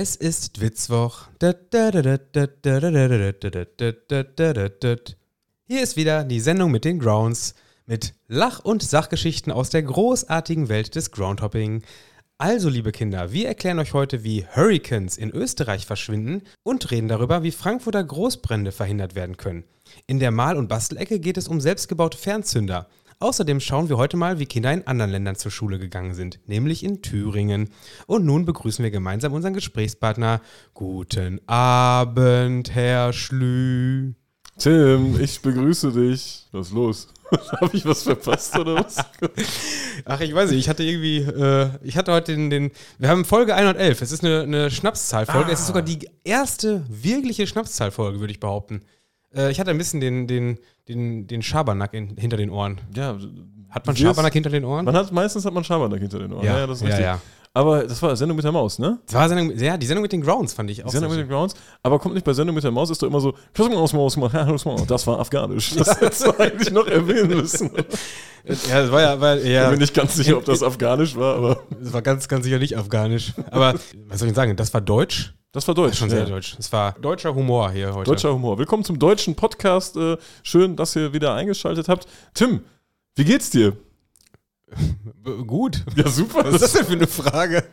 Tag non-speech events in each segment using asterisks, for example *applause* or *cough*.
Es ist Witzwoch. Hier ist wieder die Sendung mit den Grounds, mit Lach- und Sachgeschichten aus der großartigen Welt des Groundhopping. Also, liebe Kinder, wir erklären euch heute, wie Hurricanes in Österreich verschwinden und reden darüber, wie Frankfurter Großbrände verhindert werden können. In der Mal- und Bastelecke geht es um selbstgebaute Fernzünder. Außerdem schauen wir heute mal, wie Kinder in anderen Ländern zur Schule gegangen sind, nämlich in Thüringen. Und nun begrüßen wir gemeinsam unseren Gesprächspartner. Guten Abend, Herr Schlü. Tim, ich begrüße dich. Was ist los? *laughs* Habe ich was verpasst oder was? *laughs* Ach, ich weiß nicht, ich hatte irgendwie, äh, ich hatte heute den, den, wir haben Folge 111, es ist eine, eine Schnapszahlfolge, Ah. es ist sogar die erste wirkliche Schnapszahlfolge, würde ich behaupten. Äh, ich hatte ein bisschen den, den, den, den Schabernack in, hinter den Ohren. Ja, Hat man Schabernack hinter den Ohren? Man hat, meistens hat man Schabernack hinter den Ohren. Ja, das ist ja, richtig. ja. Aber das war Sendung mit der Maus, ne? Das war Sendung, ja, die Sendung mit den Grounds fand ich auch Sendung mit den Grounds. Aber kommt nicht bei Sendung mit der Maus, ist doch immer so, "Schuss mal aus, Maus, Maus, ja, los, Maus." das war afghanisch. Das hättest du eigentlich noch erwähnen müssen. Ja, das war ja, weil, Ich ja, bin nicht ganz sicher, ob das afghanisch war, aber das war ganz, ganz sicher nicht afghanisch. Aber, was soll ich sagen, das war deutsch? Das war deutsch. Schon sehr ja. deutsch. Es war deutscher Humor hier heute. Deutscher Humor. Willkommen zum deutschen Podcast. Äh, Schön, dass ihr wieder eingeschaltet habt. Tim, wie geht's dir? Gut. Ja, super. Was ist das denn für eine Frage?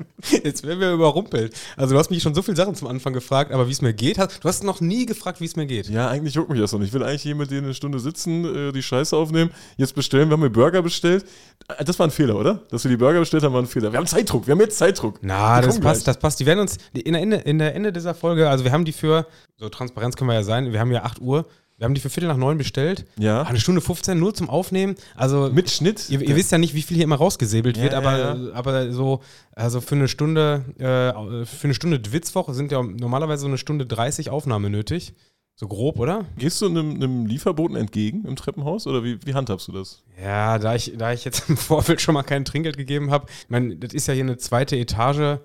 Jetzt werden wir überrumpelt. Also du hast mich schon so viele Sachen zum Anfang gefragt, aber wie es mir geht, hast, du hast noch nie gefragt, wie es mir geht. Ja, eigentlich juckt mich das noch nicht. Ich will eigentlich hier mit denen eine Stunde sitzen, äh, die Scheiße aufnehmen, jetzt bestellen. Wir haben mir Burger bestellt. Äh, Das war ein Fehler, oder? Dass wir die Burger bestellt haben, war ein Fehler. Wir haben Zeitdruck. Wir haben jetzt Zeitdruck. Na, das passt, gleich. das passt. Die werden uns in der, Ende, in der Ende dieser Folge, also wir haben die für, so Transparenz können wir ja sein, wir haben ja 8 Uhr, wir haben die für Viertel nach neun bestellt. Ja. Eine Stunde 15 nur zum Aufnehmen. Also Mit Schnitt. Ihr, ihr wisst ja nicht, wie viel hier immer rausgesäbelt Ja, wird, ja, aber, ja. aber so, also für eine Stunde, äh, für eine Stunde Witzwoche sind ja normalerweise so eine Stunde 30 Aufnahme nötig. So grob, oder? Gehst du einem, einem Lieferboten entgegen im Treppenhaus oder wie, wie handhabst du das? Ja, da ich, da ich jetzt *laughs* im Vorfeld schon mal kein Trinkgeld gegeben habe, ich meine, das ist ja hier eine zweite Etage. Ja,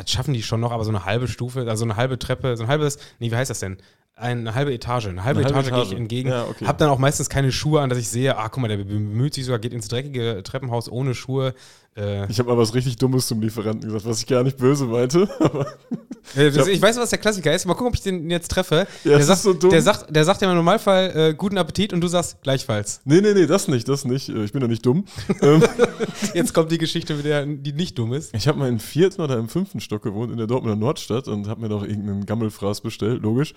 das schaffen die schon noch, aber so eine halbe Stufe, also eine halbe Treppe, so ein halbes, nee, wie heißt das denn? Eine halbe Etage. Eine halbe Eine halbe Etage, gehe ich Etage. entgegen. Ja, okay. Hab dann auch meistens keine Schuhe an, dass ich sehe, ah, guck mal, der bemüht sich sogar, geht ins dreckige Treppenhaus ohne Schuhe. Äh, Ich habe mal was richtig Dummes zum Lieferanten gesagt, was ich gar nicht böse meinte. *laughs* Hab- ich weiß, was der Klassiker ist. Mal gucken, ob ich den jetzt treffe. Ja, der, sagt, so der, sagt, der sagt ja im Normalfall äh, guten Appetit und du sagst gleichfalls. nee, nee, nee, das nicht, das nicht. Äh, Ich bin doch nicht dumm. *laughs* ähm, Jetzt kommt die Geschichte, mit der, die nicht dumm ist. Ich habe mal im vierten oder im fünften Stock gewohnt in der Dortmunder Nordstadt und habe mir noch irgendeinen Gammelfraß bestellt, logisch.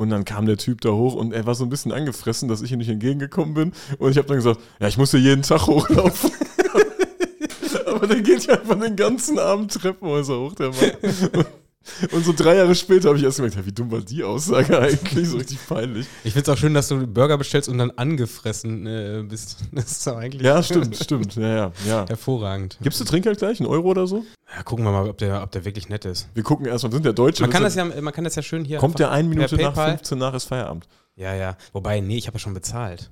Und dann kam der Typ da hoch und er war so ein bisschen angefressen, dass ich ihm nicht entgegengekommen bin. Und ich habe dann gesagt, ja, ich muss hier jeden Tag *laughs* hochlaufen. *laughs* Aber der geht ja einfach den ganzen Abend Treppenhäuser hoch, der Mann. Und so drei Jahre später habe ich erst gemerkt, wie dumm war die Aussage eigentlich? So richtig peinlich. Ich finde es auch schön, dass du Burger bestellst und dann angefressen äh, bist. *laughs* Das ist doch eigentlich Ja, stimmt, stimmt. Ja, ja, ja. hervorragend. Gibst du Trinkgeld gleich? Einen Euro oder so? Ja, gucken wir mal, ob der, ob der wirklich nett ist. Wir gucken erstmal, sind ja Deutsche. Man kann, das ja, man kann das ja schön hier. kommt der eine Minute nach PayPal. 15 nach ist Feierabend. Ja, ja. Wobei, nee, ich habe ja schon bezahlt.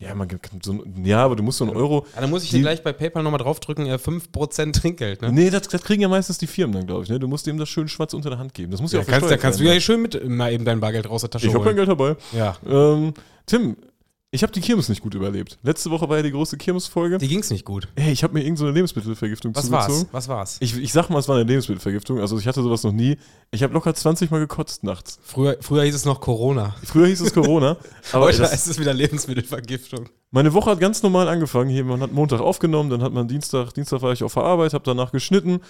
Ja, man gibt so ein, ja, aber du musst so einen Euro. Ja, dann muss ich dir gleich bei PayPal nochmal draufdrücken, äh, 5% Trinkgeld, ne? Nee, das, das kriegen ja meistens die Firmen dann, glaube ich. Ne? Du musst dem das schön schwarz unter der Hand geben. Das muss ja, Ja, auch kannst, da kannst du ja hier schön mit mal eben dein Bargeld raus der Tasche Ich habe kein holen. Geld dabei. Ja. Ähm, Tim, ich habe die Kirmes nicht gut überlebt. Letzte Woche war ja die große Kirmesfolge. Die ging's nicht gut. Hey, ich habe mir irgendeine so eine Lebensmittelvergiftung Was zugezogen. war's? Was war's? Ich, ich sag mal, es war eine Lebensmittelvergiftung. Also ich hatte sowas noch nie. Ich habe locker 20 Mal gekotzt nachts. Früher, früher hieß es noch Corona. Früher hieß es Corona. *laughs* aber Heute das, ist es wieder Lebensmittelvergiftung. meine Woche hat ganz normal angefangen. Hier, man hat Montag aufgenommen, dann hat man Dienstag, Dienstag war ich auf der Arbeit, habe danach geschnitten.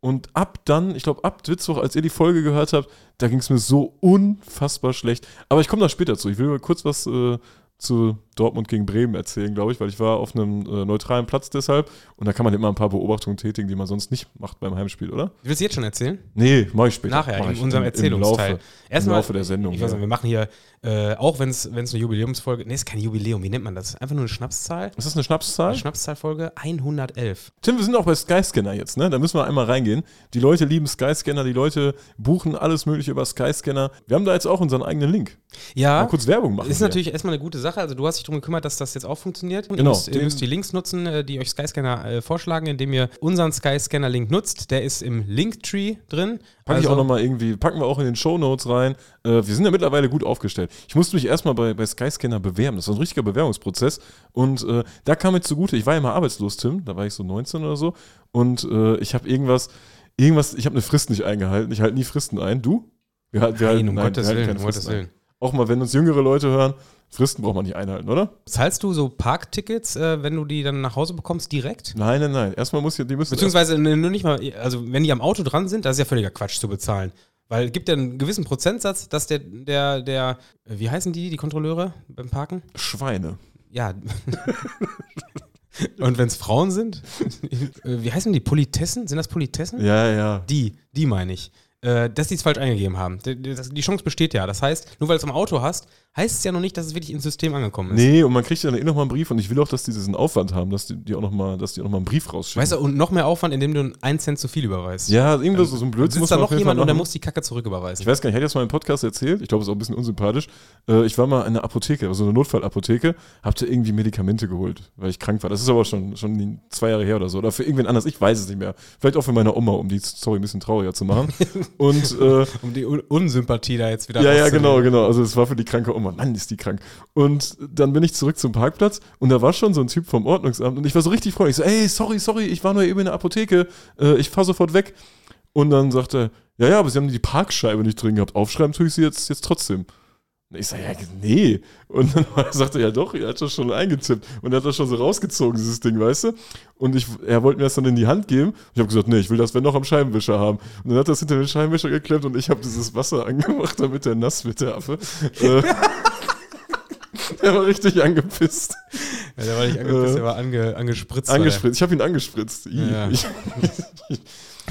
Und ab dann, ich glaube, ab Witzwoch, als ihr die Folge gehört habt, da ging es mir so unfassbar schlecht. Aber ich komme da später zu. Ich will mal kurz was äh, zu Dortmund gegen Bremen erzählen, glaube ich, weil ich war auf einem äh, neutralen Platz deshalb. Und da kann man immer ein paar Beobachtungen tätigen, die man sonst nicht macht beim Heimspiel, oder? Willst du jetzt schon erzählen? Nee, mach ich später. Nachher, Mach in unserem Erzählungsteil. Im Laufe, Erstmal, im Laufe der Sendung. Ich weiß ja. nicht, wir machen hier, äh, auch wenn es eine Jubiläumsfolge, nee, ist kein Jubiläum, wie nennt man das? Einfach nur eine Schnapszahl? Ist das eine Schnapszahl? Eine Schnapszahlfolge 111. Tim, wir sind auch bei Skyscanner jetzt, ne? Da müssen wir einmal reingehen. Die Leute lieben Skyscanner, die Leute buchen alles Mögliche über Skyscanner. Wir haben da jetzt auch unseren eigenen Link. Ja, Mal kurz Werbung machen. ist hier. natürlich erstmal eine gute Sache. Also du hast dich darum gekümmert, dass das jetzt auch funktioniert. Ihr Genau. müsst, ihr müsst die Links nutzen, äh, die euch Skyscanner äh, vorschlagen, indem ihr unseren Skyscanner-Link nutzt. Der ist im Linktree drin. Packe ich Also- auch nochmal irgendwie, packen wir auch in den Show Notes rein. Äh, wir sind ja mittlerweile gut aufgestellt. Ich musste mich erstmal bei, bei Skyscanner bewerben. Das war ein richtiger Bewerbungsprozess. Und äh, da kam mir zugute, ich war ja mal arbeitslos, Tim. Da war ich so 19 oder so. Und äh, ich habe irgendwas, irgendwas, ich habe eine Frist nicht eingehalten. Ich halte nie Fristen ein. Du? Wir, wir nein, halten, um nein, Gottes Willen, um Gottes Willen. Auch mal, wenn uns jüngere Leute hören, Fristen braucht man nicht einhalten, oder? Zahlst du so Parktickets, äh, wenn du die dann nach Hause bekommst, direkt? Nein, nein, nein. Erstmal muss ja, die müssen. Beziehungsweise nur nicht mal, also wenn die am Auto dran sind, das ist ja völliger Quatsch zu bezahlen. Weil es gibt ja einen gewissen Prozentsatz, dass der, der, der, wie heißen die, die Kontrolleure beim Parken? Schweine. Ja. *laughs* Und wenn es Frauen sind, *laughs* wie heißen die? Politessen? Sind das Politessen? Ja, ja. Die, die meine ich. Äh, dass die es falsch eingegeben haben. Die, Chance besteht ja. Das heißt, nur weil du es im Auto hast, heißt es ja noch nicht, dass es wirklich ins System angekommen ist. Nee, und man kriegt ja dann eh nochmal einen Brief und ich will auch, dass die diesen Aufwand haben, dass die, die auch nochmal, dass die auch nochmal einen Brief rausschicken. Weißt du, und noch mehr Aufwand, indem du einen Cent zu viel überweist. Ja, irgendwie so, so ein Blödsinn muss da noch jemand und der muss die Kacke zurücküberweisen. Ich weiß gar nicht, ich hätte jetzt mal im Podcast erzählt, ich glaube, es ist auch ein bisschen unsympathisch. Äh, ich war mal in einer Apotheke, also eine Notfallapotheke, hab da irgendwie Medikamente geholt, weil ich krank war. Das ist aber schon, schon zwei Jahre her oder so. Oder für irgendwen anders, ich weiß es nicht mehr. Vielleicht auch für meine Oma, um die Story ein bisschen trauriger zu machen. *laughs* und äh, *laughs* um die Un Unsympathie da jetzt wieder Ja, ja, genau, genau. Also es war für die kranke Oma. Mann, ist die krank. Und dann bin ich zurück zum Parkplatz und da war schon so ein Typ vom Ordnungsamt und ich war so richtig freundlich. Ich so, ey, sorry, sorry, ich war nur eben in der Apotheke. Äh, ich fahr sofort weg. Und dann sagte er, ja, ja, aber Sie haben die Parkscheibe nicht drin gehabt. Aufschreiben tue ich sie jetzt, jetzt trotzdem. Ich sage, ja, nee. Und dann *laughs* sagte er, ja doch, er hat das schon eingetippt. Und er hat das schon so rausgezogen, dieses Ding, weißt du? Und ich, er wollte mir das dann in die Hand geben. Ich habe gesagt, nee, ich will das, wenn noch am Scheibenwischer haben. Und dann hat er das hinter den Scheibenwischer geklemmt und ich habe dieses Wasser *laughs* angemacht, damit der nass wird, der Affe. Äh, *laughs* der war richtig angepisst. Ja, der war nicht angepisst, äh, der war ange, angespritzt. Angespritzt, ich habe ihn angespritzt. Ja. Ich,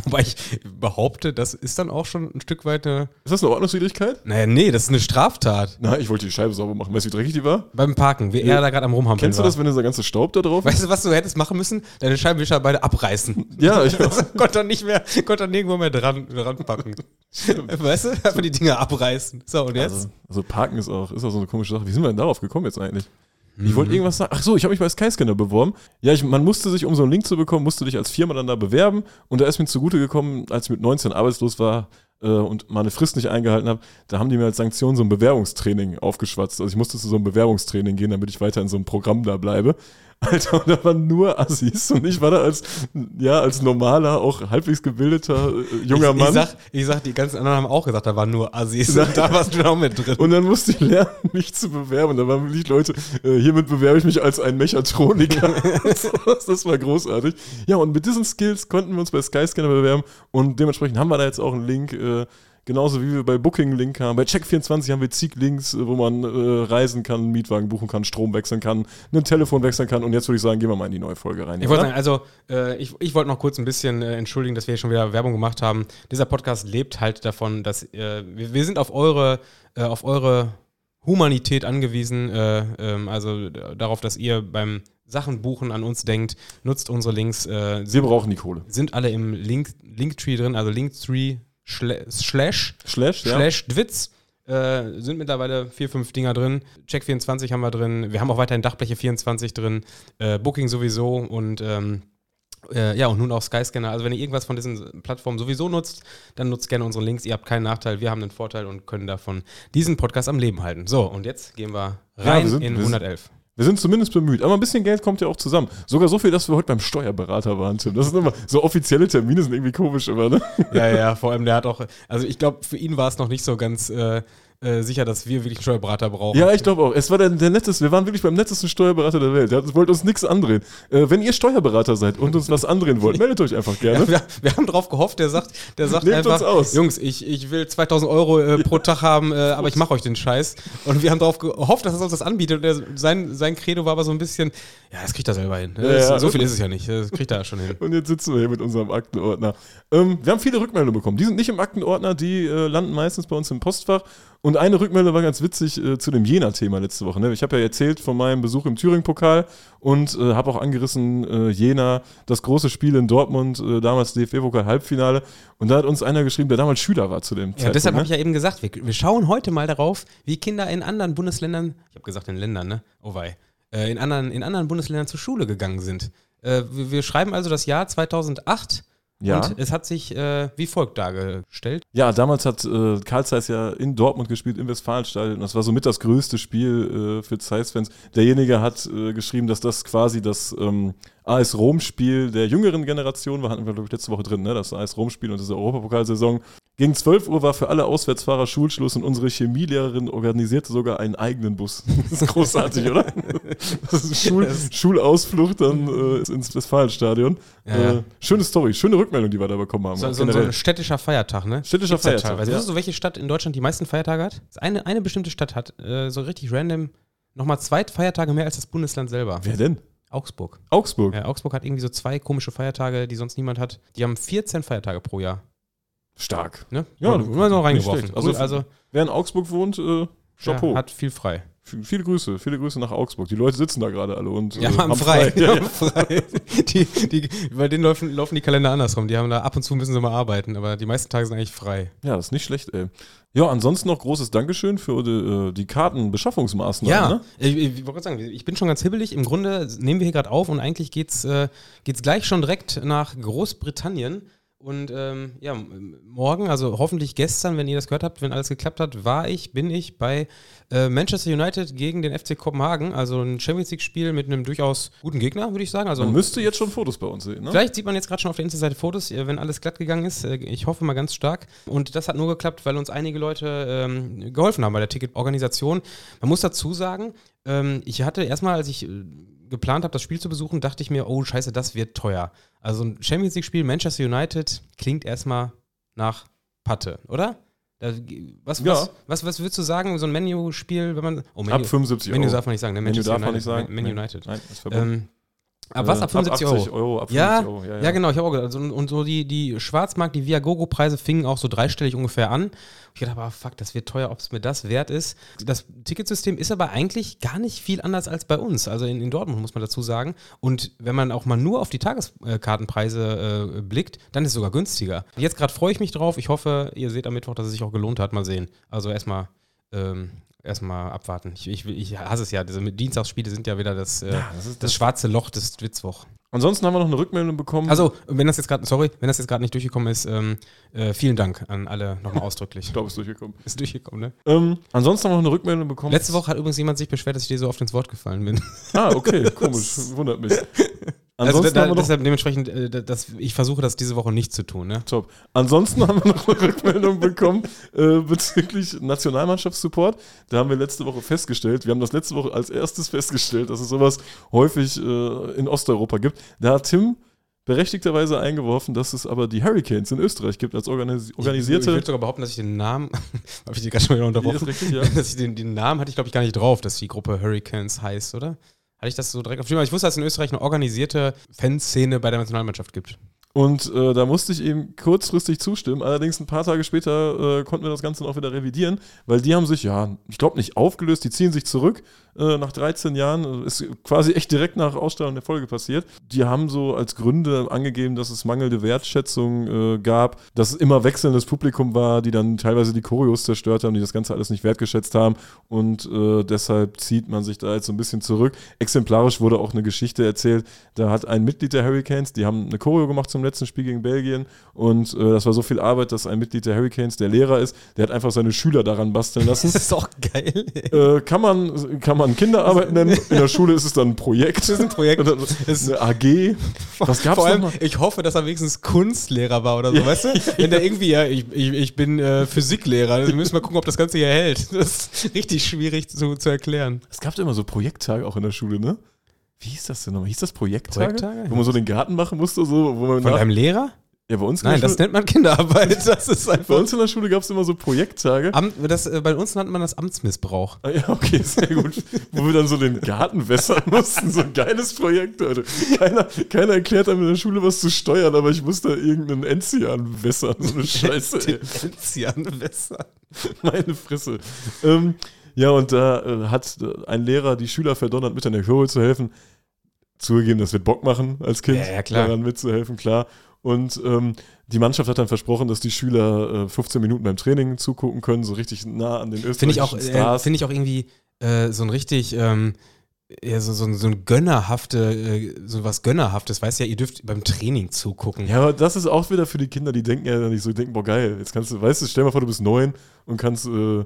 *laughs* Wobei ich behaupte, das ist dann auch schon ein Stück weit eine. Ist das eine Ordnungswidrigkeit? Naja, nee, das ist eine Straftat. Na, ich wollte die Scheibe sauber machen. Weißt du, wie dreckig die war? Beim Parken, wie er da gerade am Rumhampeln Kennst du das, wenn dieser ganze Staub da drauf? Weißt du, was du hättest machen müssen? Deine Scheibenwischer beide abreißen. *laughs* Ja, ich *laughs* weiß. konnte er nicht mehr, konnte er nirgendwo mehr dran, dran packen. weißt du? Einfach die Dinger abreißen. So, und jetzt? Also, also, Parken ist auch, ist auch so eine komische Sache. Wie sind wir denn darauf gekommen jetzt eigentlich? Ich wollte mhm. irgendwas sagen. Ach so, ich habe mich bei Skyscanner beworben. Ja, ich, man musste sich, um so einen Link zu bekommen, musste dich als Firma dann da bewerben. Und da ist mir zugute gekommen, als ich mit 19 arbeitslos war äh, und meine Frist nicht eingehalten habe, da haben die mir als Sanktion so ein Bewerbungstraining aufgeschwatzt. Also ich musste zu so einem Bewerbungstraining gehen, damit ich weiter in so einem Programm da bleibe. Alter, und da waren nur Assis. Und ich war da als, ja, als normaler, auch halbwegs gebildeter äh, junger ich, Mann. Ich sag, ich sag, die ganzen anderen haben auch gesagt, da waren nur Assis. Und da warst du auch mit drin. Und dann musste ich lernen, *laughs* mich zu bewerben. Da waren wirklich Leute, äh, hiermit bewerbe ich mich als ein Mechatroniker. *laughs* *laughs* das war großartig. Ja, und mit diesen Skills konnten wir uns bei Skyscanner bewerben. Und dementsprechend haben wir da jetzt auch einen Link. Äh, Genauso wie wir bei Booking Link haben. Bei Check24 haben wir zig Links, äh, wo man äh, reisen kann, Mietwagen buchen kann, Strom wechseln kann, ein Telefon wechseln kann. Und jetzt würde ich sagen, gehen wir mal in die neue Folge rein. Ich wollte sagen, also äh, ich, ich wollte noch kurz ein bisschen äh, entschuldigen, dass wir hier schon wieder Werbung gemacht haben. Dieser Podcast lebt halt davon, dass äh, wir, wir, sind auf eure, äh, auf eure Humanität angewiesen, ähm, also darauf, dass ihr beim Sachen buchen an uns denkt, nutzt unsere Links. wir brauchen die Kohle. Sind alle im Link, Linktree drin, also Linktree Slash, Slash, ja. Slash Dwitz. Äh, sind mittlerweile vier, fünf Dinger drin. Check 24 haben wir drin. Wir haben auch weiterhin Dachbleche 24 drin. Äh, Booking sowieso und ähm, äh, ja, und nun auch Skyscanner. Also wenn ihr irgendwas von diesen Plattformen sowieso nutzt, dann nutzt gerne unsere Links. Ihr habt keinen Nachteil, wir haben einen Vorteil und können davon diesen Podcast am Leben halten. So, und jetzt gehen wir rein ja, wir sind, in 111. Wir sind zumindest bemüht. Aber ein bisschen Geld kommt ja auch zusammen. Sogar so viel, dass wir heute beim Steuerberater waren, Tim. Das sind immer so offizielle Termine, sind irgendwie komisch immer, ne? Ja, ja, vor allem der hat auch, also ich glaube, für ihn war es noch nicht so ganz äh, äh, sicher, dass wir wirklich einen Steuerberater brauchen. Ja, ich glaube auch. Es war der, der netteste, wir waren wirklich beim nettesten Steuerberater der Welt. Der wollte uns nichts andrehen. Äh, wenn ihr Steuerberater seid und uns was andrehen wollt, *laughs* meldet euch einfach gerne. Ja, wir, wir, haben drauf gehofft, der sagt, der sagt Nehmt einfach, Jungs, ich, ich will 2000 Euro äh, pro Tag haben, äh, aber ich mache euch den Scheiß. Und wir haben darauf gehofft, dass er uns das anbietet. Und der, sein, sein Credo war aber so ein bisschen, ja, das kriegt er selber hin. Ja, ja. So viel ist es ja nicht. Das kriegt er schon hin. *laughs* Und jetzt sitzen wir hier mit unserem Aktenordner. Ähm, wir haben viele Rückmeldungen bekommen. Die sind nicht im Aktenordner, die äh, landen meistens bei uns im Postfach. Und eine Rückmeldung war ganz witzig äh, zu dem Jena-Thema letzte Woche. Ne? Ich habe ja erzählt von meinem Besuch im Thüringen-Pokal und äh, habe auch angerissen, äh, Jena, das große Spiel in Dortmund, äh, damals DFB-Pokal-Halbfinale. Und da hat uns einer geschrieben, der damals Schüler war zu dem ja, Zeitpunkt. deshalb ne? habe ich ja eben gesagt, wir, wir, schauen heute mal darauf, wie Kinder in anderen Bundesländern, ich habe gesagt in Ländern, ne? Oh wei, in, anderen, in anderen Bundesländern zur Schule gegangen sind. Äh, wir, wir schreiben also das Jahr 2008 ja. Und es hat sich äh, wie folgt dargestellt. Ja, damals hat äh, Karl Zeiss ja in Dortmund gespielt, im Westfalenstadion. Das war somit das größte Spiel äh, für Zeiss-Fans. Derjenige hat äh, geschrieben, dass das quasi das ähm, AS Rom-Spiel der jüngeren Generation, hatten wir, glaube ich, letzte Woche drin, ne? das AS Rom-Spiel und diese Europapokalsaison. Gegen 12 Uhr war für alle Auswärtsfahrer Schulschluss und unsere Chemielehrerin organisierte sogar einen eigenen Bus. *laughs* Das ist großartig, oder? Das ist Schul Schulausflucht dann äh, ins Westfalenstadion. Ja, ja. Äh, schöne Story, schöne Rückmeldung, die wir da bekommen haben. So, so, so ein städtischer Feiertag, ne? Städtischer Gibt's Feiertag, teilweise. ja. Weißt du, welche Stadt in Deutschland die meisten Feiertage hat? Eine, eine bestimmte Stadt hat äh, so richtig random nochmal zwei Feiertage mehr als das Bundesland selber. Wer denn? Augsburg. Augsburg. Ja, Augsburg hat irgendwie so zwei komische Feiertage, die sonst niemand hat. Die haben 14 Feiertage pro Jahr. Stark. Ne? Ja, Mal- mal noch reingeworfen. Also, Also, Wer in Augsburg wohnt, äh, Chapeau. ja, hat viel frei. Viele Grüße, viele Grüße nach Augsburg. Die Leute sitzen da gerade alle und Ja, äh, haben frei. *laughs* Die Ja, haben frei. Die, die, bei denen laufen, laufen die Kalender andersrum. Die haben da ab und zu müssen sie mal arbeiten, aber die meisten Tage sind eigentlich frei. ja, das ist nicht schlecht, ey. Ja, ansonsten noch großes Dankeschön für die, äh, die Kartenbeschaffungsmaßnahmen. Ja, Ne? ich, ich, ich wollte gerade sagen, ich bin schon ganz hibbelig. Im Grunde nehmen wir hier gerade auf und eigentlich geht's, äh, geht's gleich schon direkt nach Großbritannien. Und ähm, ja, morgen, also hoffentlich gestern, wenn ihr das gehört habt, wenn alles geklappt hat, war ich, bin ich bei äh, Manchester United gegen den FC Kopenhagen. Also ein Champions League-Spiel mit einem durchaus guten Gegner, würde ich sagen. Also Man müsste jetzt schon Fotos bei uns sehen, ne? Vielleicht sieht man jetzt gerade schon auf der Insta-Seite Fotos, äh, wenn alles glatt gegangen ist. Äh, Ich hoffe mal ganz stark. Und das hat nur geklappt, weil uns einige Leute ähm, geholfen haben bei der Ticketorganisation. Man muss dazu sagen, ähm, ich hatte erstmal, als ich äh, geplant habe, das Spiel zu besuchen, dachte ich mir, oh scheiße, das wird teuer. Also ein Champions League-Spiel, Manchester United, klingt erstmal nach Patte, oder? Da, was, Ja. was, was, was würdest du sagen, so ein Menu-Spiel, wenn man. Oh, Menu, Ab 75 Menu Euro. darf man nicht sagen, ne? Menu darf man United, nicht sagen. Man. United. Nein, ist verboten. Ähm, ab was? Äh, Ab 75 Euro? 80 Euro. Ab 50 Ja, Euro. Ja, Ja, genau, ich habe auch gedacht. Also, und, und so die, die Schwarzmarkt, die Viagogo-Preise fingen auch so dreistellig ungefähr an. Ich dachte, aber fuck, das wird teuer, ob es mir das wert ist. Das Ticketsystem ist aber eigentlich gar nicht viel anders als bei uns. Also in, in Dortmund muss man dazu sagen. Und wenn man auch mal nur auf die Tageskartenpreise äh, blickt, dann ist es sogar günstiger. Jetzt gerade freue ich mich drauf. Ich hoffe, ihr seht am Mittwoch, dass es sich auch gelohnt hat. Mal sehen. Also erstmal. Ähm, Erstmal abwarten. Ich, ich, ich hasse es ja. Diese Dienstagsspiele sind ja wieder das, äh, das ist das schwarze Loch des Witzwoch. Ansonsten haben wir noch eine Rückmeldung bekommen. Also, wenn das jetzt gerade, sorry, wenn das jetzt gerade nicht durchgekommen ist, ähm, äh, vielen Dank an alle nochmal ausdrücklich. *laughs* ich glaube, es ist durchgekommen. ist durchgekommen, ne? Ähm, ansonsten haben wir noch eine Rückmeldung bekommen. Letzte Woche hat übrigens jemand sich beschwert, dass ich dir so oft ins Wort gefallen bin. Ah, okay, *laughs* komisch. Wundert mich. *laughs* Also Ansonsten da, haben wir noch deshalb dementsprechend, äh, da- das, ich versuche das diese Woche nicht zu tun, ne? Top. Ansonsten *laughs* haben wir noch eine Rückmeldung bekommen äh, bezüglich Nationalmannschaftssupport. Da haben wir letzte Woche festgestellt, wir haben das letzte Woche als erstes festgestellt, dass es sowas häufig äh, in Osteuropa gibt. Da hat Tim berechtigterweise eingeworfen, dass es aber die Hurricanes in Österreich gibt als organis Ich, ich organisierte. würde sogar behaupten, dass ich den Namen, *laughs* habe ich dir gerade schon wieder Die unterbrochen, richtig, ja. *laughs* dass ich den, den Namen hatte ich glaube ich gar nicht drauf, dass die Gruppe Hurricanes heißt, oder? Hatte ich das so direkt auf dem? Ich wusste, dass es in Österreich eine organisierte Fanszene bei der Nationalmannschaft gibt. Und äh, da musste ich ihm kurzfristig zustimmen. Allerdings ein paar Tage später äh, konnten wir das Ganze noch wieder revidieren, weil die haben sich, ja, ich glaube nicht aufgelöst, die ziehen sich zurück äh, nach 13 Jahren. Ist quasi echt direkt nach Ausstrahlung der Folge passiert. Die haben so als Gründe angegeben, dass es mangelnde Wertschätzung äh, gab, dass es immer wechselndes Publikum war, die dann teilweise die Choreos zerstört haben, die das Ganze alles nicht wertgeschätzt haben. Und äh, deshalb zieht man sich da jetzt so ein bisschen zurück. Exemplarisch wurde auch eine Geschichte erzählt. Da hat ein Mitglied der Hurricanes, die haben eine Choreo gemacht zum letzten Spiel gegen Belgien. Und äh, das war so viel Arbeit, dass ein Mitglied der Hurricanes, der Lehrer ist, der hat einfach seine Schüler daran basteln lassen. *laughs* Das ist auch geil. äh, kann, man, kann man Kinderarbeit nennen. In der *laughs* Schule ist es dann ein Projekt. Das ist ein Projekt. Oder eine AG. Was gab's Vor allem, ich hoffe, dass er wenigstens Kunstlehrer war oder so, weißt du? *laughs* Wenn der irgendwie, ja, ich, ich, ich bin äh, Physiklehrer, wir müssen mal gucken, ob das Ganze hier hält. *laughs* Das ist richtig schwierig zu, zu erklären. Es gab immer so Projekttage auch in der Schule, ne? Wie hieß das denn nochmal? Hieß das Projekttage? Projekttage? Wo man so den Garten machen musste, so, wo man Von nach, deinem Lehrer? Ja, bei uns in Nein, das nennt man Kinderarbeit. *laughs* Das ist bei einfach. uns in der Schule gab es immer so Projekttage. Amt, das, äh, bei uns nannte man das Amtsmissbrauch. Ah, ja, okay, sehr gut. Wo wir dann so den Garten wässern mussten. So ein geiles Projekt, Leute. Keiner, keiner erklärt einem in der Schule, was zu steuern, aber ich musste irgendeinen Enzian wässern. So eine Scheiße, ey. Enzianwässer. Meine Fresse. Ähm, ja, und da äh, hat ein Lehrer die Schüler verdonnert, mit an der Choreo zu helfen. Zugegeben, das wird Bock machen als Kind, Ja, ja, klar. daran mitzuhelfen, klar. Und ähm, die Mannschaft hat dann versprochen, dass die Schüler äh, 15 Minuten beim Training zugucken können, so richtig nah an den österreichischen Finde ich, auch, äh, Stars. find ich auch irgendwie äh, so ein richtig, ähm, ja, so, so, ein- so ein gönnerhafte, äh, so was Gönnerhaftes. Weißt ja, ihr dürft beim Training zugucken. Ja, aber das ist auch wieder für die Kinder, die denken ja nicht so, die denken, boah, geil, jetzt kannst du, weißt du, stell mal vor, du bist neun und kannst äh,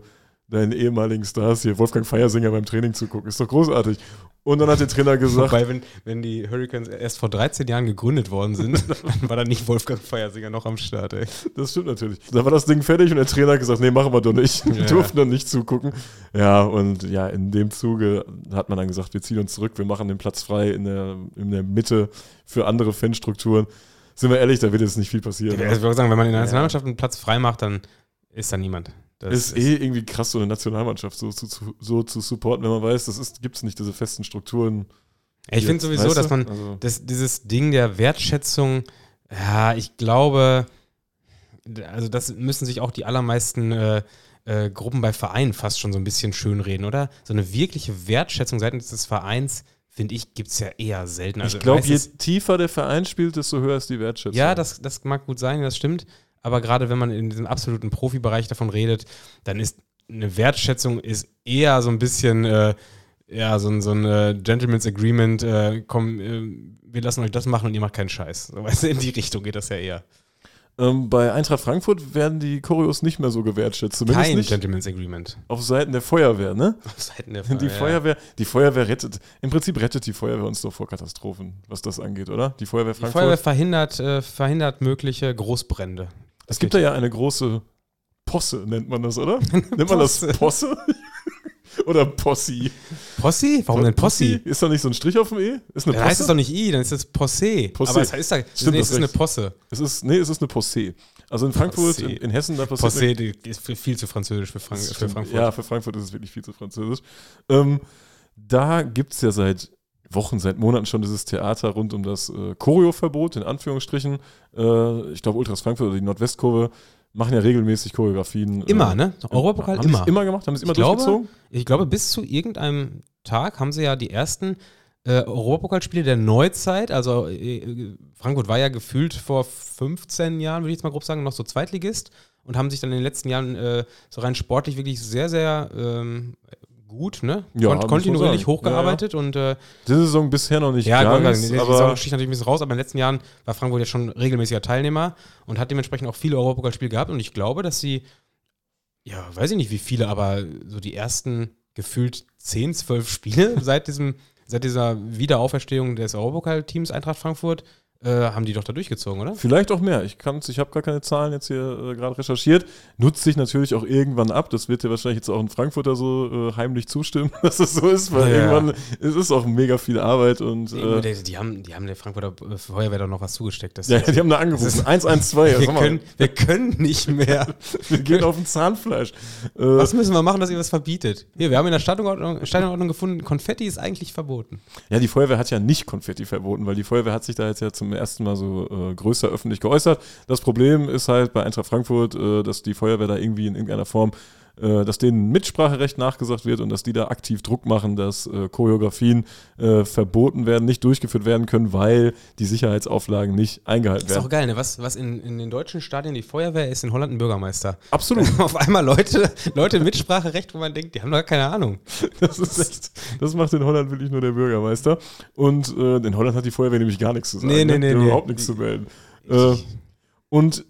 deinen ehemaligen Stars hier, Wolfgang Feiersinger beim Training zu gucken. Ist doch großartig. Und dann hat der Trainer gesagt. Wobei, wenn, wenn die Hurricanes erst vor 13 Jahren gegründet worden sind, *laughs* dann war da nicht Wolfgang Feiersinger noch am Start, ey. Das stimmt natürlich. Da war das Ding fertig und der Trainer hat gesagt, nee, machen wir doch nicht. Wir Ja. durften dann nicht zugucken. Ja, und ja, in dem Zuge hat man dann gesagt, wir ziehen uns zurück, wir machen den Platz frei in der, in der Mitte für andere Fanstrukturen. Sind wir ehrlich, da wird jetzt nicht viel passieren. Also ich würde sagen, wenn man in der Ja. Nationalmannschaft einen Platz frei macht, dann ist da niemand. Das ist eh irgendwie krass, so eine Nationalmannschaft so zu, zu, so zu supporten, wenn man weiß, das gibt es nicht, diese festen Strukturen. ich finde sowieso, weißt du? dass man Also, das, dieses Ding der Wertschätzung, ja, ich glaube, also das müssen sich auch die allermeisten äh, äh, Gruppen bei Vereinen fast schon so ein bisschen schönreden, oder? So eine wirkliche Wertschätzung seitens des Vereins, finde ich, gibt es ja eher selten. Also ich glaube, je tiefer der Verein spielt, desto höher ist die Wertschätzung. Ja, das, das mag gut sein, das stimmt. Aber gerade wenn man in diesem absoluten Profibereich davon redet, dann ist eine Wertschätzung ist eher so ein bisschen, äh, ja, so ein, so ein äh, Gentleman's Agreement, äh, komm, äh, wir lassen euch das machen und ihr macht keinen Scheiß. So, weißt du, in die Richtung geht das ja eher. Ähm, bei Eintracht Frankfurt werden die Choreos nicht mehr so gewertschätzt. Zumindest Kein nicht Gentleman's Agreement. auf Seiten der Feuerwehr, ne? *laughs* Auf Seiten der *laughs* Die ja. Feuerwehr, die Feuerwehr rettet, im Prinzip rettet die Feuerwehr uns doch vor Katastrophen, was das angeht, oder? Die Feuerwehr Die Frankfurt. Feuerwehr verhindert, äh, verhindert mögliche Großbrände. Es gibt da ja eine große Posse, nennt man das, oder? *laughs* nennt man das Posse. Posse? *laughs* oder Possi? Possi? Warum denn Possi? Ist da nicht so ein Strich auf dem E? Ist eine Dann heißt es Posse? doch nicht I, dann ist es Posse. Posse. Aber es heißt da, Stimmt, nee, es ist eine. Posse. Es ist, nee, es ist eine Posse. Also in Frankfurt, Posse. in, in Hessen, da passiert Posse die ist viel zu französisch für, Frank für. Frankfurt. Ja, für Frankfurt ist es wirklich viel zu französisch. Ähm, da gibt es ja seit Wochen, seit Monaten schon dieses Theater rund um das äh, Choreo-Verbot, in Anführungsstrichen. Äh, ich glaube, Ultras Frankfurt oder die Nordwestkurve machen ja regelmäßig Choreografien. Immer, äh, ne? Europapokal haben die es immer. immer gemacht? Haben sie immer Ich glaube, durchgezogen? Ich glaube, bis zu irgendeinem Tag haben sie ja die ersten äh, Europapokalspiele der Neuzeit. Also äh, Frankfurt war ja gefühlt vor 15 Jahren, würde ich jetzt mal grob sagen, noch so Zweitligist und haben sich dann in den letzten Jahren äh, so rein sportlich wirklich sehr, sehr ähm, gut, ne? Ja, Kon kontinuierlich hochgearbeitet und äh, Diese Saison bisher noch nicht ja, ganz, aber Saison sticht natürlich ein bisschen raus, aber in den letzten Jahren war Frankfurt ja schon regelmäßiger Teilnehmer und hat dementsprechend auch viele Europapokalspiele gehabt und ich glaube, dass sie, ja, weiß ich nicht wie viele, aber so die ersten gefühlt 10, 12 Spiele *laughs* seit diesem, seit dieser Wiederauferstehung des Europapokalteams Eintracht Frankfurt haben die doch da durchgezogen, oder? Vielleicht auch mehr. Ich, kann's- ich habe gar keine Zahlen jetzt hier äh, gerade recherchiert. Nutzt sich natürlich auch irgendwann ab. Das wird ja wahrscheinlich jetzt auch ein Frankfurter so äh, heimlich zustimmen, *laughs* dass es so ist, weil Ja. irgendwann es ist auch mega viel Arbeit und äh, die, die, haben, die haben der Frankfurter äh, Feuerwehr doch noch was zugesteckt. Das ja, die haben da angerufen. ist- 112. Ja, *laughs* wir, können, wir können nicht mehr. *laughs* wir gehen auf ein Zahnfleisch. Äh, Was müssen wir machen, dass ihr was verbietet? Hier, wir haben in der Stadionordnung, Stadionordnung gefunden, Konfetti ist eigentlich verboten. ja, die Feuerwehr hat ja nicht Konfetti verboten, weil die Feuerwehr hat sich da jetzt ja zum ersten Mal so äh, größer öffentlich geäußert. Das Problem ist halt bei Eintracht Frankfurt, äh, dass die Feuerwehr da irgendwie in irgendeiner Form dass denen Mitspracherecht nachgesagt wird und dass die da aktiv Druck machen, dass äh, Choreografien äh, verboten werden, nicht durchgeführt werden können, weil die Sicherheitsauflagen nicht eingehalten Ist auch werden. geil, ne? Was, was in, in den deutschen Stadien die Feuerwehr ist, in Holland ein Bürgermeister. Absolut. *laughs* Auf einmal Leute, Leute Mitspracherecht, wo man denkt, die haben doch keine Ahnung. *laughs* Das ist echt, das macht in Holland wirklich nur der Bürgermeister. Und äh, in Holland hat die Feuerwehr nämlich gar nichts zu sagen. Nee, nee, ne? nee, haben nee. überhaupt nichts zu melden. Äh, und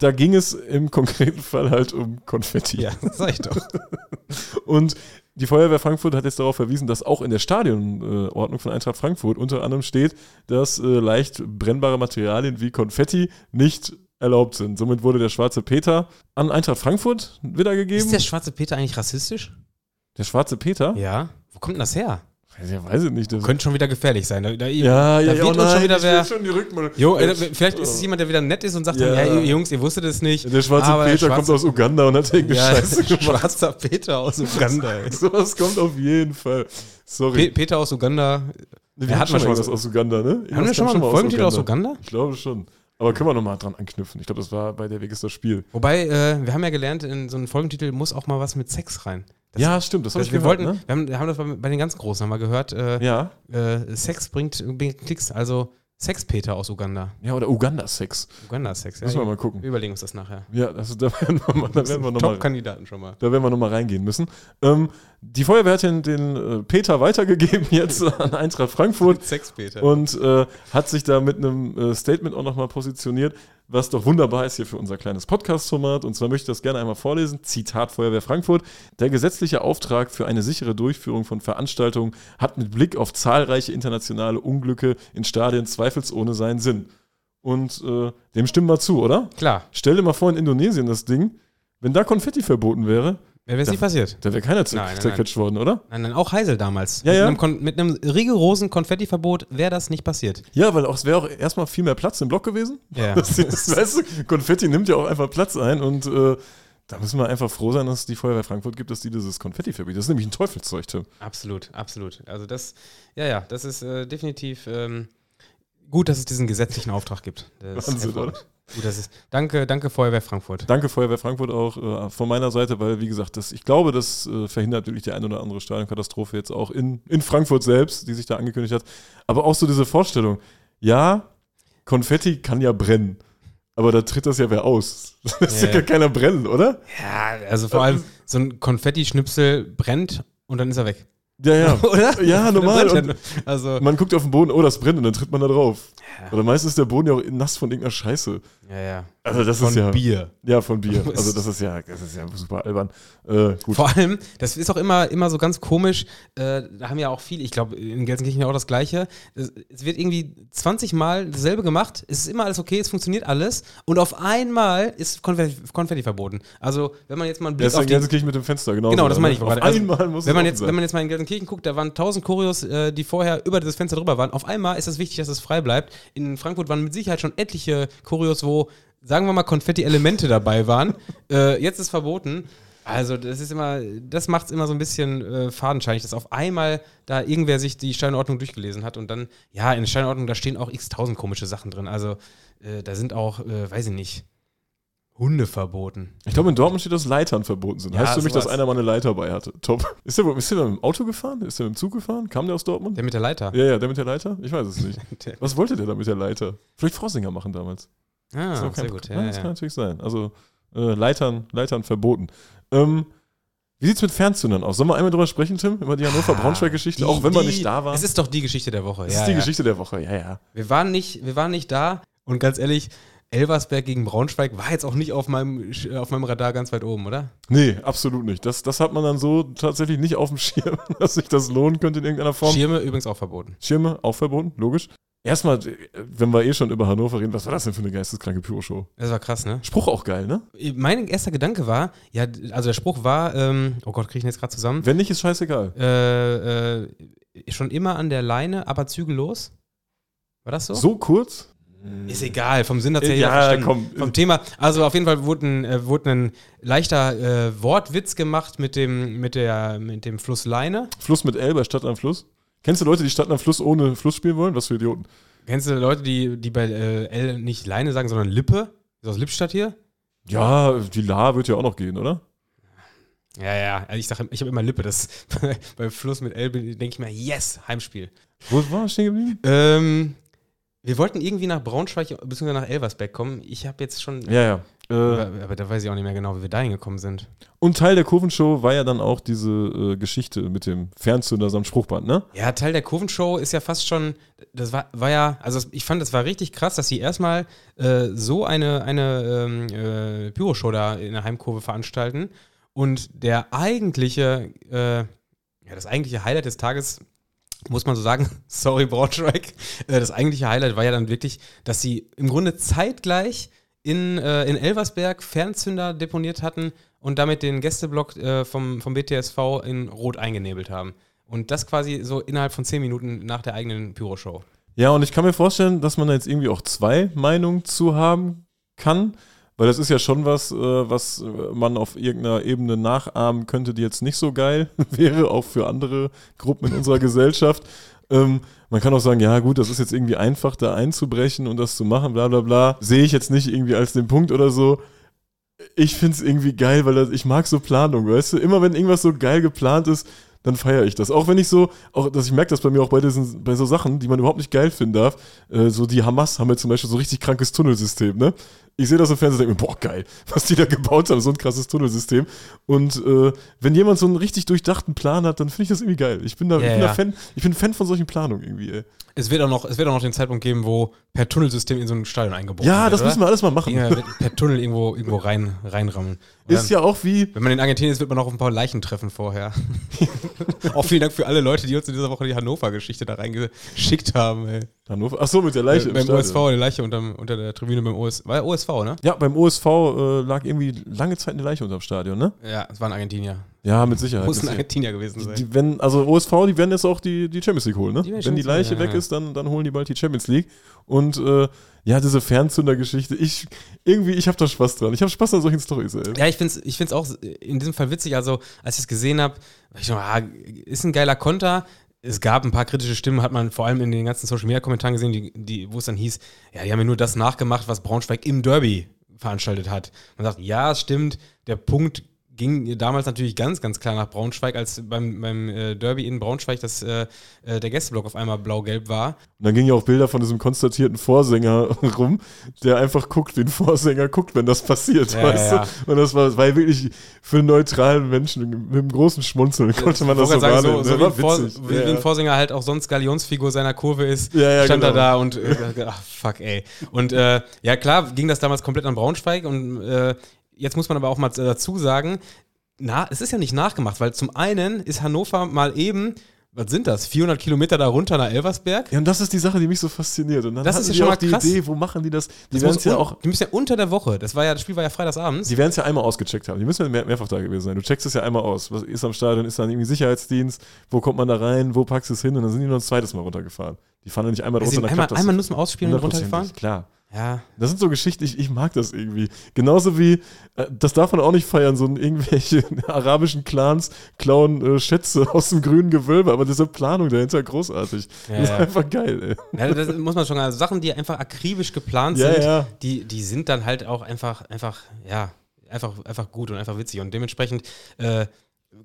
da ging es im konkreten Fall halt um Konfetti. Ja, das sag ich doch. *laughs* Und die Feuerwehr Frankfurt hat jetzt darauf verwiesen, dass auch in der Stadionordnung von Eintracht Frankfurt unter anderem steht, dass äh, leicht brennbare Materialien wie Konfetti nicht erlaubt sind. Somit wurde der schwarze Peter an Eintracht Frankfurt wiedergegeben. Ist der schwarze Peter eigentlich rassistisch? der schwarze Peter? Ja. Wo kommt denn das her? Ja, weiß ich nicht. Könnte schon wieder gefährlich sein. Da, da, ja, ja, da ja, oh schon nein, wieder ich wer. schon die Rückmeldung. Jo, äh, vielleicht ist es jemand, der wieder nett ist und sagt Ja. dann, ja, Jungs, ihr wusstet es nicht. Der schwarze Peter kommt schwarze- aus Uganda und hat irgendeine Ja, *laughs* Scheiße gemacht. schwarzer Peter aus *laughs* Uganda. Sowas kommt auf jeden Fall. Sorry. Pe Peter aus Uganda. wir wir hatten schon schon mal was- aus Uganda, ne? Haben wir schon mal einen Folgentitel aus Uganda? Ich glaube schon. Aber können wir nochmal dran anknüpfen. Ich glaube, das war bei der Weg ist das Spiel. Wobei, äh, wir haben ja gelernt, in so einen Folgentitel muss auch mal was mit Sex rein. Das, ja, stimmt. Das habe ich wir gehört, wollten, ne? wir, haben, wir haben das bei, bei den ganz Großen haben wir gehört, äh, Ja. äh, Sex bringt, bringt Klicks, also Sex-Peter aus Uganda. Ja, oder Uganda-Sex. Uganda-Sex, ja. Müssen wir mal gucken. Wir überlegen uns das nachher. Ja, das, da werden wir, mal- da werden wir nochmal Top-Kandidaten schon mal. da werden wir noch mal reingehen müssen. Ähm, die Feuerwehr hat den, den äh, Peter weitergegeben *laughs* jetzt an Eintracht Frankfurt. Sex-Peter. und äh, hat sich da mit einem äh, Statement auch nochmal positioniert, was doch wunderbar ist hier für unser kleines Podcast-Format. Und zwar möchte ich das gerne einmal vorlesen. Zitat Feuerwehr Frankfurt. Der gesetzliche Auftrag für eine sichere Durchführung von Veranstaltungen hat mit Blick auf zahlreiche internationale Unglücke in Stadien zweifelsohne seinen Sinn. Und äh, dem stimmen wir zu, oder? Klar. Stell dir mal vor, in Indonesien das Ding, wenn da Konfetti verboten wäre, Wäre es nicht passiert. da wäre keiner Nein, nein, zerquetscht worden, oder? Nein, nein, auch Heisel damals. Ja, mit, ja. Einem mit einem rigorosen Konfettiverbot wäre das nicht passiert. Ja, weil auch, es wäre auch erstmal viel mehr Platz im Block gewesen. Ja. *laughs* Das ist, weißt du, Konfetti nimmt ja auch einfach Platz ein und äh, da müssen wir einfach froh sein, dass es die Feuerwehr Frankfurt gibt, dass die dieses Konfetti verbietet. Das ist nämlich ein Teufelszeug, Tim. Absolut, absolut. Also das, ja, ja, das ist äh, definitiv ähm, gut, dass es diesen gesetzlichen Auftrag gibt. Das ist Wahnsinn, hervorragend. Gut, das ist, danke, danke Feuerwehr Frankfurt. Danke Feuerwehr Frankfurt auch äh, von meiner Seite, weil wie gesagt, das, ich glaube, das äh, verhindert wirklich die eine oder andere Stadionkatastrophe jetzt auch in, in Frankfurt selbst, die sich da angekündigt hat. Aber auch so diese Vorstellung, ja, Konfetti kann ja brennen. Aber da tritt das ja wer aus. *laughs* Das Ja, ja ja. keiner brennen, oder? Ja, also vor allem so ein Konfettischnipsel brennt und dann ist er weg. Ja, ja. *laughs* Oder? Ja, normal. Und. Also, man guckt auf den Boden, oh, das brennt und dann tritt man da drauf. Ja. Oder meistens ist der Boden ja auch nass von irgendeiner Scheiße. ja, ja. Also das Von ist ja. Bier. Ja, von Bier. *laughs* Also das ist ja, das ist ja super albern. Äh, gut. Vor allem, das ist auch immer, immer so ganz komisch, äh, da haben ja auch viele, ich glaube, in Gelsenkirchen ja auch das Gleiche. Es, es wird irgendwie 20 Mal dasselbe gemacht, es ist immer alles okay, es funktioniert alles und auf einmal ist Konfetti, Konfetti verboten. Also, wenn man jetzt mal Der Blick ist auf in Gelsenkirchen mit dem Fenster, genau. Genau, das meine ich Auf gerade. Also, einmal muss wenn man, es jetzt, sein. wenn man jetzt mal in Gelsenkirchen guckt, da waren 1000 Choreos, äh, die vorher über das Fenster drüber waren. Auf einmal ist es wichtig, dass es frei bleibt. In Frankfurt waren mit Sicherheit schon etliche Choreos, wo, sagen wir mal, Konfetti-Elemente dabei waren. *laughs* äh, jetzt ist verboten. Also, das ist immer, das macht es immer so ein bisschen äh, fadenscheinig, dass auf einmal da irgendwer sich die Steinordnung durchgelesen hat und dann, ja, in der Steinordnung, da stehen auch x tausend komische Sachen drin. Also, äh, da sind auch, äh, weiß ich nicht, Hunde verboten. Ich glaube, in Dortmund steht, dass Leitern verboten sind. Ja, heißt für mich, dass einer mal eine Leiter bei hatte. Top. Ist der, ist der mit dem Auto gefahren? Ist der mit dem Zug gefahren? Kam der aus Dortmund? Der mit der Leiter. ja, ja, der mit der Leiter? Ich weiß es nicht. *laughs* Was wollte der da mit der Leiter? Vielleicht Frossinger machen damals. Ah, Ist auch sehr kein- gut. Ja, Ja, das ja. kann natürlich sein. Also äh, Leitern, Leitern verboten. Ähm, wie sieht's mit Fernzündern aus? Sollen wir einmal drüber sprechen, Tim? Über die Hannover-Braunschweig-Geschichte, Die- auch wenn die- nicht da waren. Es ist doch die Geschichte der Woche. Das ja, ist die ja. Geschichte der Woche, ja, ja. Wir waren nicht, wir waren nicht da und ganz ehrlich, Elversberg gegen Braunschweig war jetzt auch nicht auf meinem, auf meinem Radar ganz weit oben, oder? Nee, absolut nicht. Das, das hat man dann so tatsächlich nicht auf dem *laughs* Schirm, dass sich das lohnen könnte in irgendeiner Form. Schirme übrigens auch verboten. Schirme auch verboten, logisch. Erstmal, wenn wir eh schon über Hannover reden, was war das denn für eine geisteskranke Pyro-Show? Das war krass, ne? Spruch auch geil, ne? Mein erster Gedanke war, ja, also der Spruch war, ähm, oh Gott, kriege ich ihn jetzt gerade zusammen? Wenn nicht, ist scheißegal. Äh, äh, schon immer an der Leine, aber zügellos. War das so? So kurz? Ist egal, vom Sinn hat ja Ja, verstanden. komm. Vom Thema, also auf jeden Fall wurde ein, äh, wurde ein leichter äh, Wortwitz gemacht mit dem, mit, der, mit dem Fluss Leine. Fluss mit L bei Stadt am Fluss. Kennst du Leute, die Stadt am Fluss ohne Fluss spielen wollen? Was für Idioten. Kennst du Leute, die, die bei äh, L nicht Leine sagen, sondern Lippe? Ist aus Lippstadt hier? Ja, die La wird ja auch noch gehen, oder? Ja, ja. Also ich sage, ich habe immer Lippe. Das *laughs* bei Fluss mit L denke ich mir, yes, Heimspiel. Wo war ich stehen geblieben? Ähm, wir wollten irgendwie nach Braunschweig bzw. nach Elversberg kommen. Ich habe jetzt schon. Ja, ja. Äh, Aber, aber da weiß ich auch nicht mehr genau, wie wir da hingekommen sind. und Teil der Kurvenshow war ja dann auch diese äh, Geschichte mit dem Fernzünder samt Spruchband, ne? Ja, Teil der Kurvenshow ist ja fast schon, das war, war ja, also ich fand, das war richtig krass, dass sie erstmal äh, so eine, eine ähm, äh, Pyroshow da in der Heimkurve veranstalten und der eigentliche, äh, ja, das eigentliche Highlight des Tages, muss man so sagen, *laughs* sorry Braunschweig, äh, das eigentliche Highlight war ja dann wirklich, dass sie im Grunde zeitgleich in, äh, in Elversberg Fernzünder deponiert hatten und damit den Gästeblock äh, vom, vom BTSV in Rot eingenebelt haben. Und das quasi so innerhalb von zehn Minuten nach der eigenen Pyroshow. Ja, und ich kann mir vorstellen, dass man da jetzt irgendwie auch zwei Meinungen zu haben kann, weil das ist ja schon was, äh, was man auf irgendeiner Ebene nachahmen könnte, die jetzt nicht so geil *laughs* wäre, auch für andere Gruppen in unserer Gesellschaft. Ähm, man kann auch sagen, ja gut, das ist jetzt irgendwie einfach, da einzubrechen und das zu machen, bla bla bla. Sehe ich jetzt nicht irgendwie als den Punkt oder so. Ich finde es irgendwie geil, weil das, ich mag so Planung, weißt du? Immer wenn irgendwas so geil geplant ist, dann feiere ich das. Auch wenn ich so, auch, dass ich merke das bei mir auch bei diesen, bei so Sachen, die man überhaupt nicht geil finden darf. Äh, so die Hamas haben ja zum Beispiel so richtig krankes Tunnelsystem, ne? Ich sehe das im Fernsehen und denke mir, boah, geil, was die da gebaut haben, so ein krasses Tunnelsystem. Und äh, wenn jemand so einen richtig durchdachten Plan hat, dann finde ich das irgendwie geil. Ich bin da, Ja, ich bin ja. da Fan, ich bin Fan von solchen Planungen irgendwie, ey. Es wird, auch noch, es wird auch noch den Zeitpunkt geben, wo per Tunnelsystem in so ein Stadion eingebaut Ja, wird. das oder? müssen wir alles mal machen. Ja, per Tunnel irgendwo, irgendwo rein, reinrammeln. Und Ist ja auch wie, Wenn man in Argentinien ist, wird man auch auf ein paar Leichen treffen vorher. *laughs* auch vielen Dank für alle Leute, die uns in dieser Woche die Hannover-Geschichte da reingeschickt haben. Ey. Hannover, ach so, mit der Leiche Äh, im beim Stadion. OSV, eine Leiche unterm, unter der Tribüne beim OSV. War ja OSV, ne? Ja, beim OSV äh, lag irgendwie lange Zeit eine Leiche unterm Stadion, ne? Ja, es waren Argentinier. Ja, mit Sicherheit. Muss ein. Argentinier gewesen sein. Die, wenn, also OSV, die werden jetzt auch die, die Champions League holen, ne? Die wenn die Leiche ja, weg ja. ist, dann, dann holen die bald die Champions League. Und äh, ja, diese Fernzünder-Geschichte, ich, irgendwie, ich habe da Spaß dran. Ich habe Spaß an solchen Storys, ey. Ja, ich finde es ich find's auch in diesem Fall witzig. Also, als ich es gesehen habe, ich so, ah, ist ein geiler Konter. Es gab ein paar kritische Stimmen, hat man vor allem in den ganzen Social Media Kommentaren gesehen, die, die, wo es dann hieß, ja, die haben ja nur das nachgemacht, was Braunschweig im Derby veranstaltet hat. Man sagt, ja, es stimmt, der Punkt ging damals natürlich ganz, ganz klar nach Braunschweig, als beim, beim äh, Derby in Braunschweig das, äh, äh, der Gästeblock auf einmal blau-gelb war. Und dann gingen ja auch Bilder von diesem konstatierten Vorsänger *laughs* rum, der einfach guckt, wie ein Vorsänger guckt, wenn das passiert, Ja, weißt ja. du? Und das war, war wirklich für einen neutralen Menschen mit einem großen Schmunzeln konnte man das so sagen, so, so Das wie, ein Vor, witzig. wie Ja, ein. Vorsänger halt auch sonst Galionsfigur seiner Kurve ist, stand er genau. da und äh, *laughs* ach fuck ey. Und äh, ja klar, ging das damals komplett an Braunschweig und äh, jetzt muss man aber auch mal dazu sagen, na, es ist ja nicht nachgemacht, weil zum einen ist Hannover mal eben, was sind das, 400 Kilometer da runter nach Elversberg? Ja, und das ist die Sache, die mich so fasziniert. Und dann Das ist ja die schon auch mal die krass. Idee, wo machen die das? Die Das muss ja auch die müssen ja unter der Woche, das war ja, das Spiel war ja freitagsabends. Die werden es ja einmal ausgecheckt haben. Die müssen ja mehr, mehrfach da gewesen sein. Du checkst es ja einmal aus. Was ist am Stadion? Ist dann irgendwie Sicherheitsdienst? Wo kommt man da rein? Wo packst du es hin? Und dann sind die noch ein zweites Mal runtergefahren. Die fahren ja nicht einmal runter, einmal, einmal nur zum Ausspielen und runtergefahren? Klar. Ja. Das sind so Geschichten, ich, ich mag das irgendwie. Genauso wie, äh, das darf man auch nicht feiern, so irgendwelche *laughs* arabischen Clans klauen äh, Schätze aus dem grünen Gewölbe, aber diese Planung dahinter großartig. Ja, das ist ja. einfach geil, ey. Ja, das muss man schon sagen. Also Sachen, die einfach akribisch geplant sind. Die, die sind dann halt auch einfach, einfach, ja, einfach, einfach gut und einfach witzig. Und dementsprechend äh,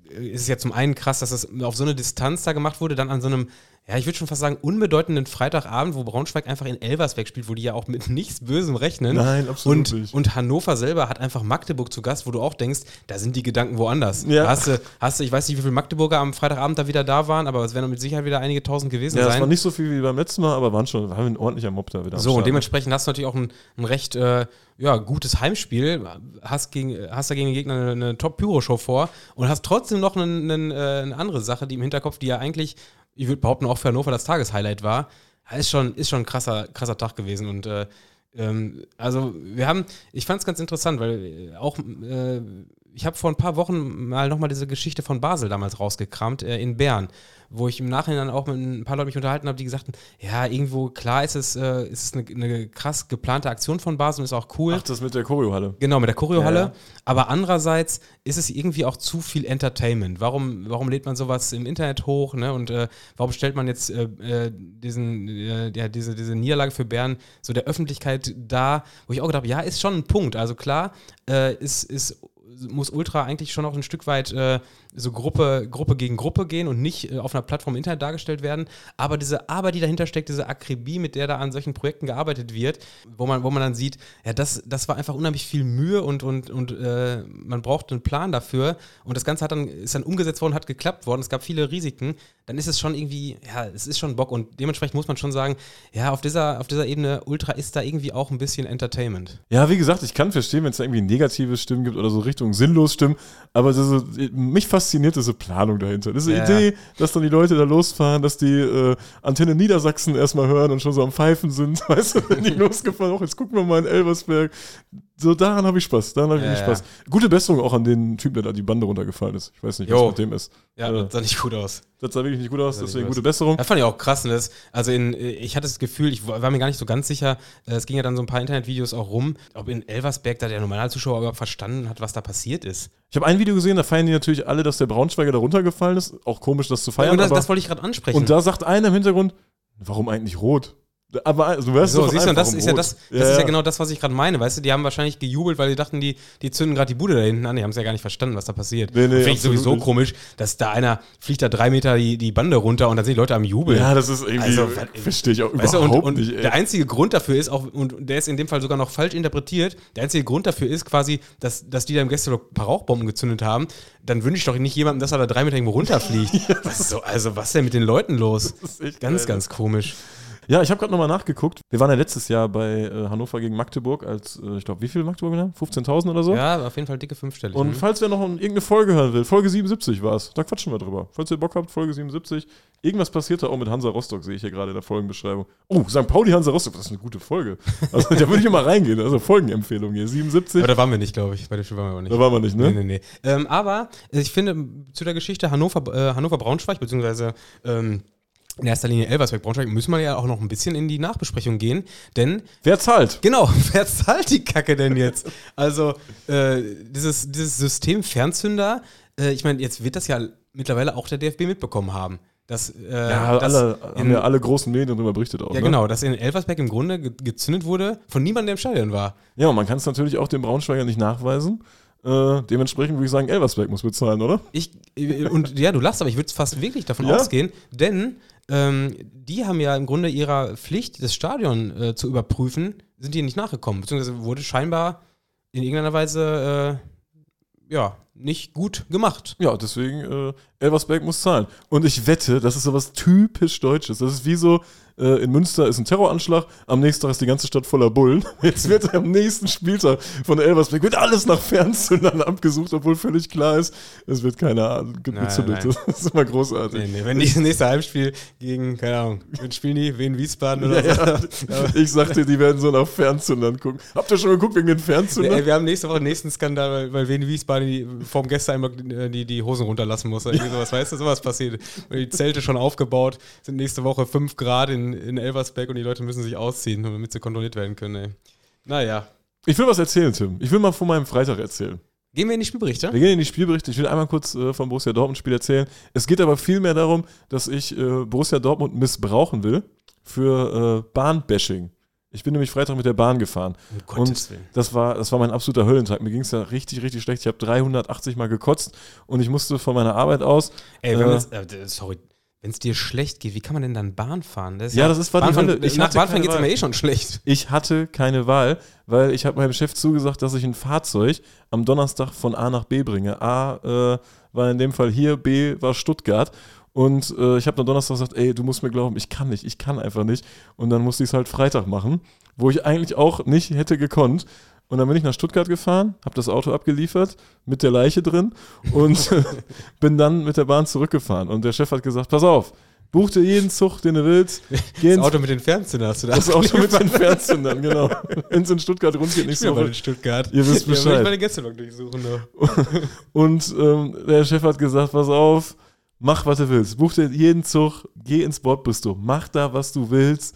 ist es ja zum einen krass, dass das auf so eine Distanz da gemacht wurde, dann an so einem, ja, ich würde schon fast sagen, unbedeutenden Freitagabend, wo Braunschweig einfach in Elversberg spielt, wo die ja auch mit nichts Bösem rechnen. Nein, absolut und, nicht. Und Hannover selber hat einfach Magdeburg zu Gast, wo du auch denkst, da sind die Gedanken woanders. Ja. Da Hast du, hast du, ich weiß nicht, wie viele Magdeburger am Freitagabend da wieder da waren, aber es werden mit Sicherheit wieder einige tausend gewesen Ja, sein. das war nicht so viel wie beim letzten Mal, aber waren schon, waren ein ordentlicher Mob da wieder. So, und dementsprechend hast du natürlich auch ein, ein recht äh, ja, gutes Heimspiel, hast, gegen, hast da gegen den Gegner eine, eine Top-Pyro-Show vor und hast trotzdem noch einen, einen, äh, eine andere Sache, die im Hinterkopf, die ja eigentlich, ich würde behaupten, auch für Hannover das Tageshighlight war. Ist schon, ist schon ein krasser, krasser Tag gewesen und äh, ähm, also wir haben, ich fand es ganz interessant, weil äh, auch äh, ich habe vor ein paar Wochen mal nochmal diese Geschichte von Basel damals rausgekramt, äh, in Bern, wo ich im Nachhinein auch mit ein paar Leuten mich unterhalten habe, die gesagt haben, ja, irgendwo, klar ist es, äh, ist es eine, eine krass geplante Aktion von Basel und ist auch cool. Ach, das mit der Choreohalle. Genau, mit der Choreohalle. Ja, ja. Aber andererseits ist es irgendwie auch zu viel Entertainment. Warum, warum lädt man sowas im Internet hoch? Ne? Und äh, warum stellt man jetzt äh, äh, diesen, äh, ja, diese, diese Niederlage für Bern so der Öffentlichkeit dar? Wo ich auch gedacht habe, ja, ist schon ein Punkt. Also klar, äh, ist, ist, muss Ultra eigentlich schon auch ein Stück weit so Gruppe, Gruppe gegen Gruppe gehen und nicht äh, auf einer Plattform im Internet dargestellt werden. Aber diese Arbeit, die dahinter steckt, diese Akribie, mit der da an solchen Projekten gearbeitet wird, wo man, wo man dann sieht, ja, das, das war einfach unheimlich viel Mühe und, und, und äh, man braucht einen Plan dafür. Und das Ganze hat dann, ist dann umgesetzt worden, hat geklappt worden. Es gab viele Risiken. Dann ist es schon irgendwie, ja, es ist schon Bock. Und dementsprechend muss man schon sagen, ja, auf dieser, auf dieser Ebene Ultra ist da irgendwie auch ein bisschen Entertainment. Ja, wie gesagt, ich kann verstehen, wenn es da irgendwie negative Stimmen gibt oder so Richtung sinnlos Stimmen, aber diese, mich fasziniert diese Planung dahinter. Diese Ja. Idee, dass dann die Leute da losfahren, dass die äh, Antenne Niedersachsen erstmal hören und schon so am Pfeifen sind, *laughs* weißt du, wenn die *laughs* losgefahren, auch jetzt gucken wir mal in Elversberg. So, daran habe ich Spaß, daran habe ich Ja. Spaß. Gute Besserung auch an den Typen, der da die Bande runtergefallen ist. Ich weiß nicht, Jo. was mit dem ist. Ja, Ja. das sah nicht gut aus. Das sah wirklich nicht gut aus, deswegen gut gute. Besserung. Das fand ich auch krass. Ne? Das, also in, ich hatte das Gefühl, ich war mir gar nicht so ganz sicher, äh, es ging ja dann so ein paar Internetvideos auch rum, ob in Elversberg da der Normalzuschauer überhaupt verstanden hat, was da passiert ist. Ich habe ein Video gesehen, da feiern die natürlich alle, dass der Braunschweiger da runtergefallen ist. Auch komisch, das zu feiern. und das, das wollte ich gerade ansprechen. Und da sagt einer im Hintergrund, warum eigentlich rot? Aber also, du weißt So, siehst du, das ist ja das, das ist ja genau das, was ich gerade meine. Weißt du, die haben wahrscheinlich gejubelt, weil die dachten, die, die zünden gerade die Bude da hinten an. Die haben es ja gar nicht verstanden, was da passiert. Nee, nee, Finde ich sowieso nicht. komisch, dass da einer fliegt da drei Meter die, die Bande runter und dann sind die Leute am Jubeln. Ja, das ist irgendwie, Also, verstehe ich auch Weißt du, überhaupt und, und nicht, ey. der einzige Grund dafür ist auch, und der ist in dem Fall sogar noch falsch interpretiert, der einzige Grund dafür ist quasi, dass, dass die da im Gästeblock ein paar Rauchbomben gezündet haben. Dann wünsche ich doch nicht jemandem, dass er da drei Meter irgendwo runterfliegt. *laughs* was so, also, was ist denn mit den Leuten los? ganz, geil. ganz komisch. Ja, ich habe gerade nochmal nachgeguckt. Wir waren ja letztes Jahr bei äh, Hannover gegen Magdeburg als, äh, ich glaube, wie viel Magdeburg haben? 15.000 oder so? Ja, auf jeden Fall dicke fünfstellig. Und ne? falls wer noch in irgendeine Folge hören will, Folge 77 war es, da quatschen wir drüber. Falls ihr Bock habt, Folge 77. Irgendwas passierte auch mit Hansa Rostock, sehe ich hier gerade in der Folgenbeschreibung. Oh, St. Pauli Hansa Rostock, das ist eine gute Folge. Also da würde ich immer reingehen. Also Folgenempfehlung hier, 77. Aber da waren wir nicht, glaube ich. Bei dem Spiel waren wir aber nicht. Da waren wir nicht, ne? Nee, nee, nee. Ähm, aber ich finde zu der Geschichte Hannover, äh, Hannover-Braunschweig, beziehungsweise ähm, in erster Linie Elversberg-Braunschweig, müssen wir ja auch noch ein bisschen in die Nachbesprechung gehen. Denn, Wer zahlt? genau, *laughs* wer zahlt die Kacke denn jetzt? Also, äh, dieses, dieses System Fernzünder, äh, ich meine, jetzt wird das ja mittlerweile auch der DFB mitbekommen haben. Dass, äh, Ja, dass alle, haben in- ja alle großen Medien darüber berichtet auch. Ja, ne? genau, dass in Elversberg im Grunde ge gezündet wurde von niemandem, der im Stadion war. Ja, und man kann es natürlich auch dem Braunschweiger nicht nachweisen. Äh, dementsprechend würde ich sagen, Elversberg muss bezahlen, oder? Ich, äh, und ja, du lachst, aber ich würde fast wirklich davon Ja? ausgehen, denn ähm, die haben ja im Grunde ihrer Pflicht, das Stadion äh, zu überprüfen, sind die nicht nachgekommen. Beziehungsweise wurde scheinbar in irgendeiner Weise äh, ja, nicht gut gemacht. Ja, deswegen, äh, Elversberg muss zahlen. Und ich wette, das ist sowas typisch Deutsches. Das ist wie so, äh, in Münster ist ein Terroranschlag, am nächsten Tag ist die ganze Stadt voller Bullen. *laughs* Jetzt wird am nächsten Spieltag von Elversberg wird alles nach Fernzündern *laughs* abgesucht, obwohl völlig klar ist, es wird keine Ahnung gezündet. nein. *laughs* Das ist immer großartig. Nee, nee, wenn die das nächste Heimspiel gegen, keine Ahnung, wen spielen die? Wen Wiesbaden oder Ja, so? ja. Ich sagte, die werden so nach Fernzündern gucken. Habt ihr schon geguckt wegen den Nee, Fernzündern? ey, wir haben nächste Woche den nächsten Skandal, weil, weil Wien Wiesbaden die, vorm Gästeeinblock die, die, die Hosen runterlassen muss. Irgendwie sowas, weißt du, sowas passiert. Die Zelte schon aufgebaut, sind nächste Woche 5 Grad in, in Elversberg und die Leute müssen sich ausziehen, damit sie kontrolliert werden können. Ey. Naja. Ich will was erzählen, Tim. Ich will mal von meinem Freitag erzählen. Gehen wir in die Spielberichte? Wir gehen in die Spielberichte. Ich will einmal kurz äh, vom Borussia Dortmund-Spiel erzählen. Es geht aber vielmehr darum, dass ich äh, Borussia Dortmund missbrauchen will für äh, Bahnbashing. Ich bin nämlich Freitag mit der Bahn gefahren. Um Und das war, das war mein absoluter Höllentag. Mir ging es ja richtig, richtig schlecht. Ich habe 380 Mal gekotzt und ich musste von meiner Arbeit aus. Ey, wenn äh, äh, sorry, wenn es dir schlecht geht, wie kann man denn dann Bahn fahren? Das ist Ja, das ist- war die Bahnfahren, Hölle. Ich Nach Bahnfahren geht es mir eh schon schlecht. Ich hatte keine Wahl, weil ich habe meinem Chef zugesagt, dass ich ein Fahrzeug am Donnerstag von A nach B bringe. A äh, war in dem Fall hier, B war Stuttgart. Und äh, ich habe dann Donnerstag gesagt, ey, du musst mir glauben, ich kann nicht, ich kann einfach nicht. Und dann musste ich es halt Freitag machen, wo ich eigentlich auch nicht hätte gekonnt. Und dann bin ich nach Stuttgart gefahren, habe das Auto abgeliefert mit der Leiche drin und *laughs* bin dann mit der Bahn zurückgefahren. Und der Chef hat gesagt, pass auf, buch dir jeden Zug, den du willst. Das Auto mit den Fernzündern hast du da. das Auto mit den Fernzündern, genau. Wenn es in Stuttgart rund geht, Ich mal Woche. in Stuttgart. Ihr wisst Ja, Bescheid. ich mal den Gästeblock durchsuchen. Ne? *laughs* Und ähm, der Chef hat gesagt, pass auf, mach, was du willst. Buch dir jeden Zug, geh ins Bordbistro, mach da, was du willst.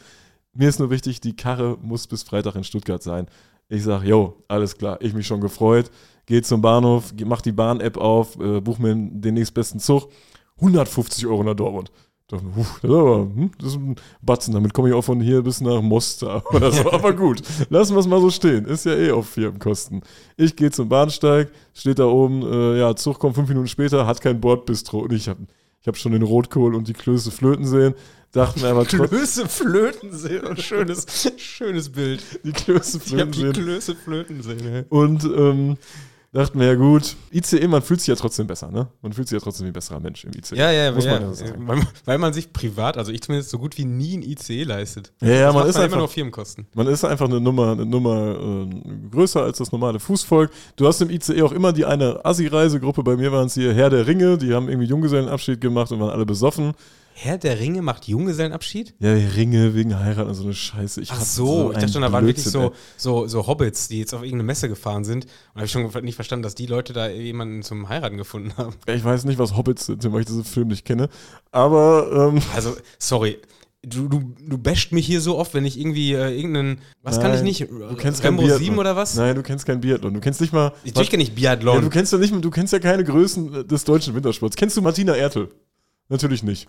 Mir ist nur wichtig, die Karre muss bis Freitag in Stuttgart sein. Ich sag, jo, alles klar, ich mich schon gefreut. Geh zum Bahnhof, mach die Bahn-App auf, äh, buch mir den nächstbesten Zug. 150 Euro nach Dortmund. Hm, das ist ein Batzen, damit komme ich auch von hier bis nach Mostar *laughs* oder so. *laughs* Aber gut, lassen wir es mal so stehen. Ist ja eh auf Firmenkosten. Ich gehe zum Bahnsteig, steht da oben, äh, ja, Zug kommt fünf Minuten später, hat kein Bordbistro. Und ich habe ich hab schon den Rotkohl und die Klöße flöten sehen. Dachte mir aber trotzdem, Klöße flöten sehen. Schönes, schönes Bild. die Klöße flöten die sehen. Klöße flöten sehen. Und ähm, dachte mir, ja gut, ICE, man fühlt sich ja trotzdem besser, ne? Man fühlt sich ja trotzdem wie ein besserer Mensch im ICE. Ja, ja, Muss ja, man ja sagen. weil, weil man sich privat, also ich zumindest so gut wie nie ein ICE leistet. Ja, ja, das man ist man einfach nur Firmenkosten. Man ist einfach eine Nummer, eine Nummer äh, größer als das normale Fußvolk. Du hast im ICE auch immer die eine Assi-Reisegruppe. Bei mir waren es hier Herr der Ringe. Die haben irgendwie Junggesellenabschied gemacht und waren alle besoffen. Herr der Ringe macht Junggesellenabschied? Ja, Ringe wegen Heiraten und so eine Scheiße. Ich Ach hasse so, ich dachte schon, da waren wirklich Blödsinn, so, ey. so, so Hobbits, die jetzt auf irgendeine Messe gefahren sind. Und habe ich schon nicht verstanden, dass die Leute da jemanden zum Heiraten gefunden haben. Ich weiß nicht, was Hobbits sind, weil ich diesen Film nicht kenne. Aber ähm, Also, sorry. Du, du, du basht mich hier so oft, wenn ich irgendwie äh, irgendeinen. Was kann ich Nein, nicht? du kennst kein Rambo Biathlon. 7 oder was? Nein, du kennst kein Biathlon. Du kennst nicht mal. Natürlich kenne ich ja, Biathlon. du kennst ja nicht, du kennst ja keine Größen des deutschen Wintersports. Kennst du Martina Ertel? Natürlich nicht.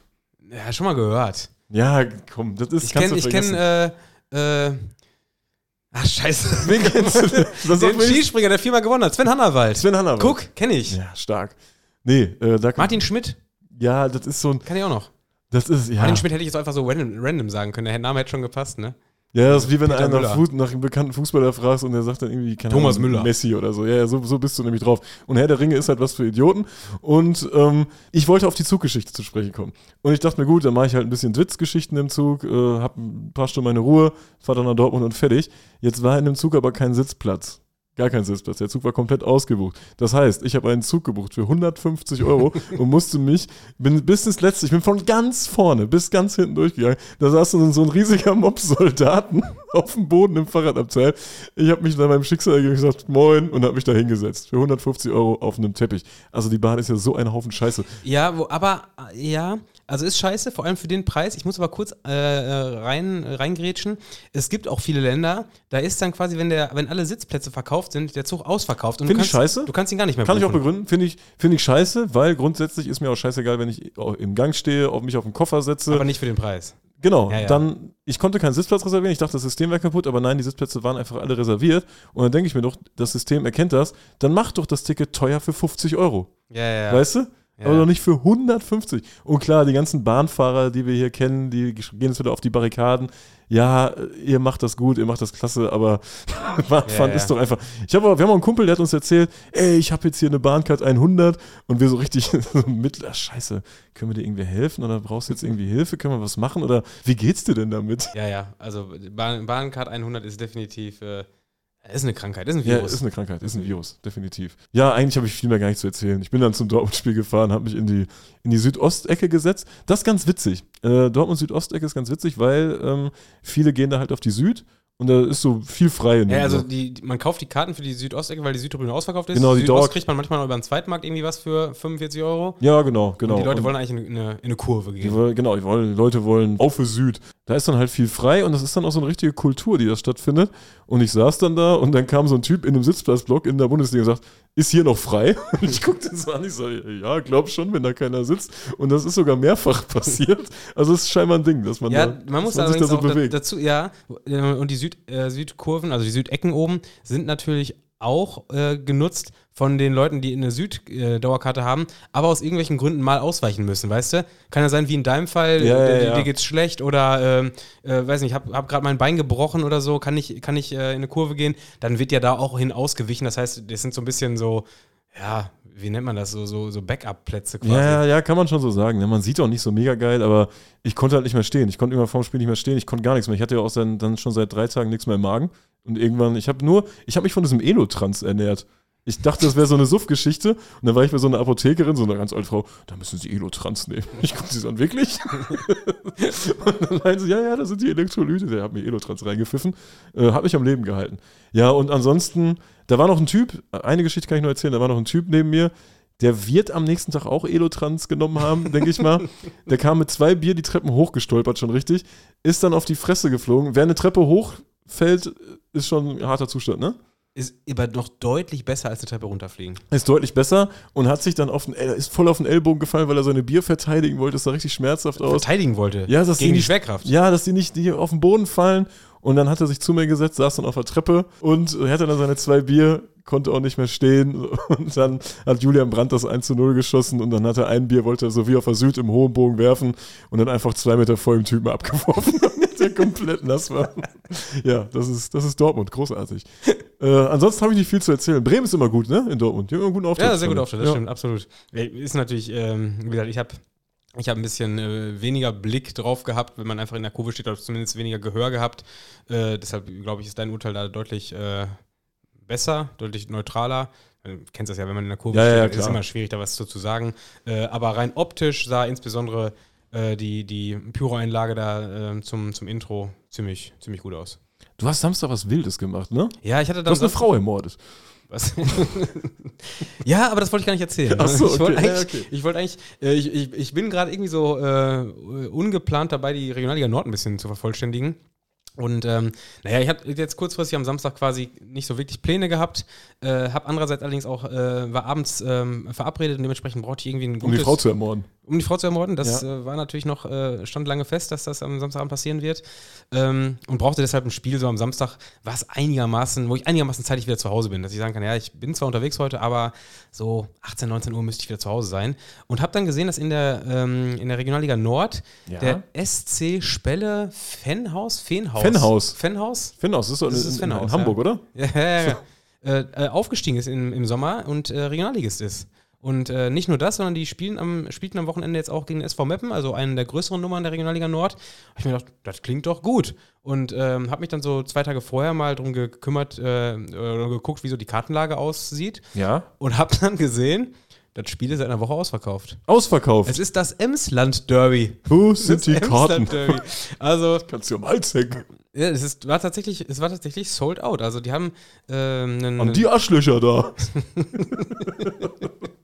Ja, schon mal gehört. Ja, komm, das ist Ich kenne, ich kenne, äh, äh, ach, scheiße. *laughs* Wen kennst du? Das Den. Skispringer, der viermal gewonnen hat. Sven Hannawald. Sven Hannawald. Guck, kenne ich. Ja, stark. Nee, äh, da Martin Schmidt, Ja, das ist so ein. kann ich auch noch. Das ist, ja. Martin Schmidt hätte ich jetzt einfach so random, random sagen können. Der Name hätte schon gepasst, ne? Ja, das ist wie wenn du Peter einen nach, nach einem bekannten Fußballer fragst und der sagt dann irgendwie, keine Thomas Ahnung, Müller. Messi oder so. Ja, ja so, so bist du nämlich drauf. Und Herr der Ringe ist halt was für Idioten. Und ähm, ich wollte auf die Zuggeschichte zu sprechen kommen. Und ich dachte mir, gut, dann mache ich halt ein bisschen Witzgeschichten im Zug, äh, hab ein paar Stunden meine Ruhe, fahr dann nach Dortmund und fertig. Jetzt war in dem Zug aber kein Sitzplatz. Gar kein Sitzplatz. Der Zug war komplett ausgebucht. Das heißt, ich habe einen Zug gebucht für 150 Euro *laughs* und musste mich, bin bis ins Letzte, ich bin von ganz vorne bis ganz hinten durchgegangen. Da saß so ein, so ein riesiger Mob Soldaten *laughs* auf dem Boden im Fahrradabteil. Ich habe mich da meinem Schicksal gesagt, moin, und habe mich da hingesetzt. Für 150 Euro auf einem Teppich. Also die Bahn ist ja so ein Haufen Scheiße. Ja, wo, aber äh, ja, also ist scheiße, vor allem für den Preis. Ich muss aber kurz äh, äh, rein, reingrätschen. Es gibt auch viele Länder, da ist dann quasi, wenn, der, wenn alle Sitzplätze verkauft sind, der Zug ausverkauft. Und du Find ich scheiße. Du kannst ihn gar nicht mehr Kann ich auch buchen. begründen. Finde ich, finde ich scheiße, weil grundsätzlich ist mir auch scheißegal, wenn ich im Gang stehe, auf mich auf den Koffer setze. Aber nicht für den Preis. Genau, Ja, ja. dann, ich konnte keinen Sitzplatz reservieren, ich dachte, das System wäre kaputt, aber nein, die Sitzplätze waren einfach alle reserviert. Und dann denke ich mir doch, das System erkennt das, dann mach doch das Ticket teuer für 50 Euro. Ja, ja, ja. Weißt du? Ja. Aber doch nicht für 150. Und klar, die ganzen Bahnfahrer, die wir hier kennen, die gehen jetzt wieder auf die Barrikaden. Ja, ihr macht das gut, ihr macht das klasse, aber *laughs* Bahnfahren Ja, ist doch einfach. Ich habe, wir haben auch einen Kumpel, der hat uns erzählt, ey, ich habe jetzt hier eine Bahncard 100 und wir so richtig *laughs* so mit, ah, scheiße, können wir dir irgendwie helfen oder brauchst du jetzt irgendwie Hilfe, können wir was machen oder wie geht's dir denn damit? Ja, ja. Also Bahn, Bahncard 100 ist definitiv, äh, ist eine Krankheit, ist ein Ja, Virus. ist eine Krankheit, ist ein Virus, definitiv. Ja, eigentlich habe ich viel mehr gar nicht zu erzählen. Ich bin dann zum Dortmund-Spiel gefahren, habe mich in die, in die Südostecke gesetzt. Das ist ganz witzig. Äh, Dortmund-Südostecke ist ganz witzig, weil ähm, viele gehen da halt auf die Süd und da ist so viel frei. In ja, also die, die- man kauft die Karten für die Südostecke, weil die Südtribüne ausverkauft ist. Genau, die Südost Dauer- kriegt man manchmal über den Zweitmarkt irgendwie was für 45 Euro. ja, genau, genau. Und die Leute Und wollen eigentlich in eine, in eine, in eine Kurve die gehen. wollen, genau, die, wollen, die Leute wollen auf für Süd. Da ist dann halt viel frei und das ist dann auch so eine richtige Kultur, die da stattfindet. Und ich saß dann da und dann kam so ein Typ in einem Sitzplatzblock in der Bundesliga und sagt, ist hier noch frei? *laughs* Und ich guckte den so an, ich so, ja, glaub schon, wenn da keiner sitzt. Und das ist sogar mehrfach *laughs* passiert. Also es ist scheinbar ein Ding, dass man Ja, da, man muss man sich da so auch da, bewegt. dazu, ja, und die Süd, äh, Südkurven, also die Südecken oben, sind natürlich auch äh, genutzt von den Leuten, die eine Süd-Dauerkarte haben, aber aus irgendwelchen Gründen mal ausweichen müssen, weißt du? Kann ja sein, wie in deinem Fall, Ja, äh, ja, dir, ja. dir geht's schlecht oder, ähm, äh, weiß nicht, hab, hab gerade mein Bein gebrochen oder so, kann ich, kann ich äh, in eine Kurve gehen, dann wird ja da auch hin ausgewichen. Das heißt, das sind so ein bisschen so, ja, wie nennt man das, so, so, so Backup-Plätze quasi. Ja, ja, kann man schon so sagen. Ja, man sieht auch nicht so mega geil, aber ich konnte halt nicht mehr stehen. Ich konnte irgendwann vorm Spiel nicht mehr stehen. Ich konnte gar nichts mehr. Ich hatte ja auch dann, dann schon seit drei Tagen nichts mehr im Magen. Und irgendwann, ich habe nur, ich habe mich von diesem Elotrans ernährt. Ich dachte, das wäre so eine Suff-Geschichte. Und dann war ich bei so einer Apothekerin, so einer ganz alten Frau, da müssen Sie Elotrans nehmen. *laughs* Ich gucke sie an, wirklich? *laughs* und dann meinte sie, ja, ja, das sind die Elektrolyte. Der hat mir Elotrans reingepfiffen. Äh, hat mich am Leben gehalten. Ja, und ansonsten, da war noch ein Typ, eine Geschichte kann ich nur erzählen, da war noch ein Typ neben mir, der wird am nächsten Tag auch Elotrans genommen haben, denke ich mal. *laughs* Der kam mit zwei Bier die Treppen hochgestolpert, schon richtig, ist dann auf die Fresse geflogen. Wer eine Treppe hochfällt, ist schon ein harter Zustand, ne? Ist aber noch deutlich besser als eine Treppe runterfliegen. Ist deutlich besser und hat sich dann auf den, ist voll auf den Ellbogen gefallen, weil er seine Bier verteidigen wollte. Das sah richtig schmerzhaft aus. Verteidigen wollte. Ja, dass gegen die die nicht- Schwerkraft. Ja, dass die nicht die auf den Boden fallen. Und dann hat er sich zu mir gesetzt, saß dann auf der Treppe und er hatte dann seine zwei Bier, konnte auch nicht mehr stehen. *laughs* Und dann hat Julian Brandt das 1 zu 0 geschossen und dann hat er ein Bier, wollte er so wie auf der Süd im hohen Bogen werfen und dann einfach zwei Meter vor dem Typen abgeworfen, *laughs* der komplett nass war. Ja, das ist, das ist Dortmund, großartig. Äh, ansonsten habe ich nicht viel zu erzählen. Bremen ist immer gut, ne? In Dortmund. Die haben immer einen guten Auftritt. Ja, sehr gut Auftritt, das ja. stimmt, absolut. Ja, Ist natürlich, ähm, wie gesagt, ich habe ich hab ein bisschen äh, weniger Blick drauf gehabt, wenn man einfach in der Kurve steht, oder zumindest weniger Gehör gehabt. Äh, deshalb, glaube ich, ist dein Urteil da deutlich äh, besser, deutlich neutraler. Du kennst das ja, wenn man in der Kurve Ja, steht, ja, ist es immer schwierig, da was zu, zu sagen. Äh, aber rein optisch sah insbesondere äh, die, die Pyro-Einlage da äh, zum, zum Intro ziemlich, ziemlich gut aus. Du hast Samstag was Wildes gemacht, ne? Ja, ich hatte Du dann hast eine Frau ermordet. Was? *laughs* ja, aber das wollte ich gar nicht erzählen. Ach so, ich wollte okay. eigentlich, Ja, okay. ich, wollte eigentlich äh, ich, ich, ich bin gerade irgendwie so äh, ungeplant dabei, die Regionalliga Nord ein bisschen zu vervollständigen. Und ähm, naja, ich habe jetzt kurzfristig am Samstag quasi nicht so wirklich Pläne gehabt, äh, habe andererseits allerdings auch, äh, war abends ähm, verabredet und dementsprechend brauchte ich irgendwie ein Um die gutes, Frau zu ermorden. Um die Frau zu ermorden. Das Ja. äh, war natürlich noch, äh, stand lange fest, dass das am Samstagabend passieren wird. Ähm, und brauchte deshalb ein Spiel so am Samstag, was einigermaßen, wo ich einigermaßen zeitig wieder zu Hause bin. Dass ich sagen kann, ja, ich bin zwar unterwegs heute, aber so 18, 19 Uhr müsste ich wieder zu Hause sein. Und habe dann gesehen, dass in der, ähm, in der Regionalliga Nord Ja. der SC Spelle Fenhaus, Fenhaus. Fenhaus. Fenhaus? Fenhaus, das ist doch Das in, ist in, Fenhaus, in Hamburg, oder? Ja, ja, ja. Äh, äh, aufgestiegen ist im, im Sommer und äh, Regionalligist ist. Und äh, nicht nur das, sondern die spielen am, spielten am Wochenende jetzt auch gegen SV Meppen, also einen der größeren Nummern der Regionalliga Nord. Hab ich mir gedacht, das klingt doch gut. Und ähm, habe mich dann so zwei Tage vorher mal drum gekümmert, äh, oder geguckt, wie so die Kartenlage aussieht. Ja. Und habe dann gesehen, das Spiel ist seit einer Woche ausverkauft. Ausverkauft. Es ist das Emsland-Derby. Wo sind die Das Karten? Also, *laughs* Kannst du am Hals hängen. ja, es ist, war tatsächlich, es war tatsächlich sold out. Also die haben ähm, einen, Haben die Arschlöcher da. *laughs*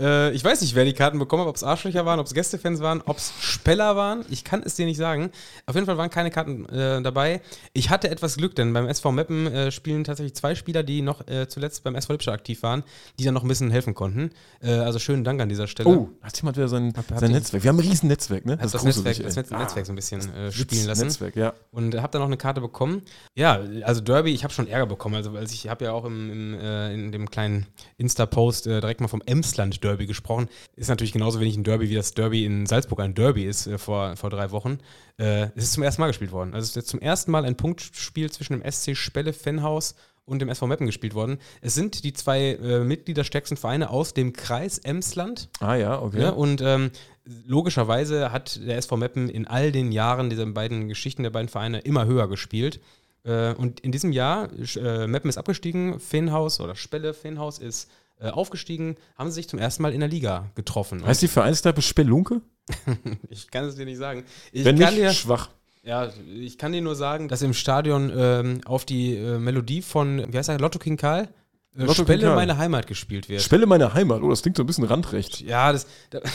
Äh, ich weiß nicht, wer die Karten bekommen hat, ob es Arschlöcher waren, ob es Gästefans waren, ob es Speller waren. Ich kann es dir nicht sagen. Auf jeden Fall waren keine Karten äh, dabei. Ich hatte etwas Glück, denn beim SV Meppen äh, spielen tatsächlich zwei Spieler, die noch äh, zuletzt beim SV Lippstadt aktiv waren, die dann noch ein bisschen helfen konnten. Äh, also schönen Dank an dieser Stelle. Oh, hat jemand wieder sein, Hab- sein Netzwerk. Wir haben ein riesen Netzwerk, ne? Das, gruselig, Netzwerk, das Netz, Ah, Netzwerk so ein bisschen äh, Witz- spielen lassen. Netzwerk, ja. Und habe dann auch eine Karte bekommen. Ja, also Derby, ich habe schon Ärger bekommen. Also, also ich habe ja auch im, im, äh, in dem kleinen Insta-Post äh, direkt mal vom Emsland-Derby gesprochen. Ist natürlich genauso wenig ein Derby, wie das Derby in Salzburg ein Derby ist äh, vor, vor drei Wochen. Äh, es ist zum ersten Mal gespielt worden. Also es ist jetzt zum ersten Mal ein Punktspiel zwischen dem SC Spelle Fenhaus und dem SV Meppen gespielt worden. Es sind die zwei äh, mitgliederstärksten Vereine aus dem Kreis Emsland. Ah ja, okay. Ja, und ähm, logischerweise hat der SV Meppen in all den Jahren dieser beiden Geschichten der beiden Vereine immer höher gespielt. Äh, und in diesem Jahr, äh, Meppen ist abgestiegen, Feenhaus oder Spelle Feenhaus ist äh, aufgestiegen, haben sie sich zum ersten Mal in der Liga getroffen. heißt die Vereinskneipe Spelunke? *laughs* ich kann es dir nicht sagen. Ich Wenn nicht, dir, schwach. ja, ich kann dir nur sagen, dass im Stadion ähm, auf die äh, Melodie von, wie heißt er, Lotto King Karl? Äh, Lotto Spelle meine Heimat gespielt wird. Spelle meine Heimat. Oh, das klingt so ein bisschen randrecht. Ja, das,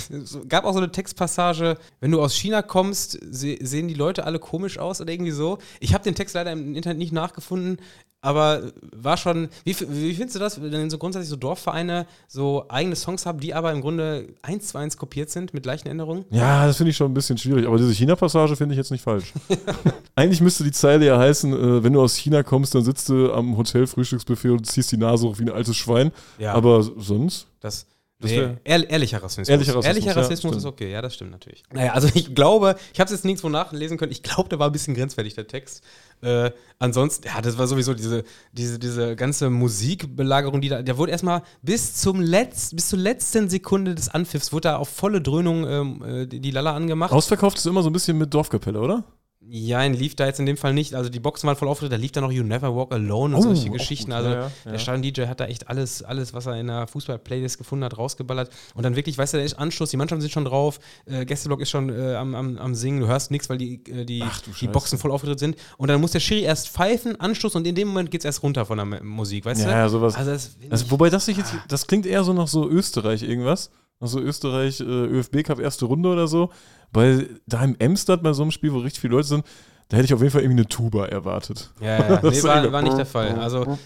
es *laughs* gab auch so eine Textpassage, wenn du aus China kommst, se, sehen die Leute alle komisch aus oder irgendwie so. Ich habe den Text leider im Internet nicht nachgefunden, aber war schon. Wie, wie findest du das, wenn so grundsätzlich so Dorfvereine so eigene Songs haben, die aber im Grunde eins zu eins kopiert sind mit gleichen Änderungen? Ja, das finde ich schon ein bisschen schwierig. Aber diese China-Passage finde ich jetzt nicht falsch. *laughs* Eigentlich müsste die Zeile ja heißen, äh, wenn du aus China kommst, dann sitzt du am Hotel-Frühstücksbuffet und ziehst die Nase hoch wie ein altes Schwein. Ja, Aber sonst? das. nee, ehrlicher Rassismus. Ehrlicher Rassismus, Ehrlicher ja, Rassismus ist stimmt. okay, ja, das stimmt natürlich. Naja, also ich glaube, ich habe es jetzt nirgendwo nachlesen können, ich glaube, der war ein bisschen grenzwertig, der Text. Äh, ansonsten, ja, das war sowieso diese, diese, diese ganze Musikbelagerung, die da, der wurde erstmal bis zum Letz, bis zur letzten Sekunde des Anpfiffs, wurde da auf volle Dröhnung ähm, äh, die, Lalla angemacht. Ausverkauft ist immer so ein bisschen mit Dorfkapelle, oder? Ja, lief da jetzt in dem Fall nicht. Also die Boxen waren voll auftritt, da lief da noch You Never Walk Alone und Oh, solche auch Geschichten. gut, Also ja, ja, der. Stadion-DJ hat da echt alles, alles, was er in der Fußball-Playlist gefunden hat, rausgeballert. Und dann wirklich, weißt du, der ist Anschluss, die Mannschaften sind schon drauf, äh, Gästeblock ist schon äh, am, am, am Singen, du hörst nichts, weil die, äh, die, Ach die. Boxen voll aufgetritt sind. Und dann muss der Schiri erst pfeifen, Anschluss und in dem Moment geht es erst runter von der M- Musik, weißt du? ja, sowas. Also das Also, wobei das sich jetzt, das klingt eher so nach so Österreich irgendwas. Also Österreich, äh, ÖFB Cup erste Runde oder so. Weil da im Emstad bei so einem Spiel, wo richtig viele Leute sind, da hätte ich auf jeden Fall irgendwie eine Tuba erwartet. Ja, ja, *laughs* nee, war, war nicht der Fall. Also,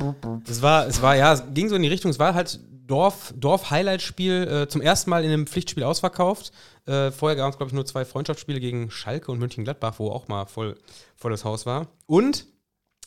es war, es war, ja, es ging so in die Richtung, es war halt Dorf, Dorf-Highlight-Spiel, äh, zum ersten Mal in einem Pflichtspiel ausverkauft. Äh, vorher gab es, glaube ich, nur zwei Freundschaftsspiele gegen Schalke und Mönchengladbach, wo auch mal voll, volles Haus war. Und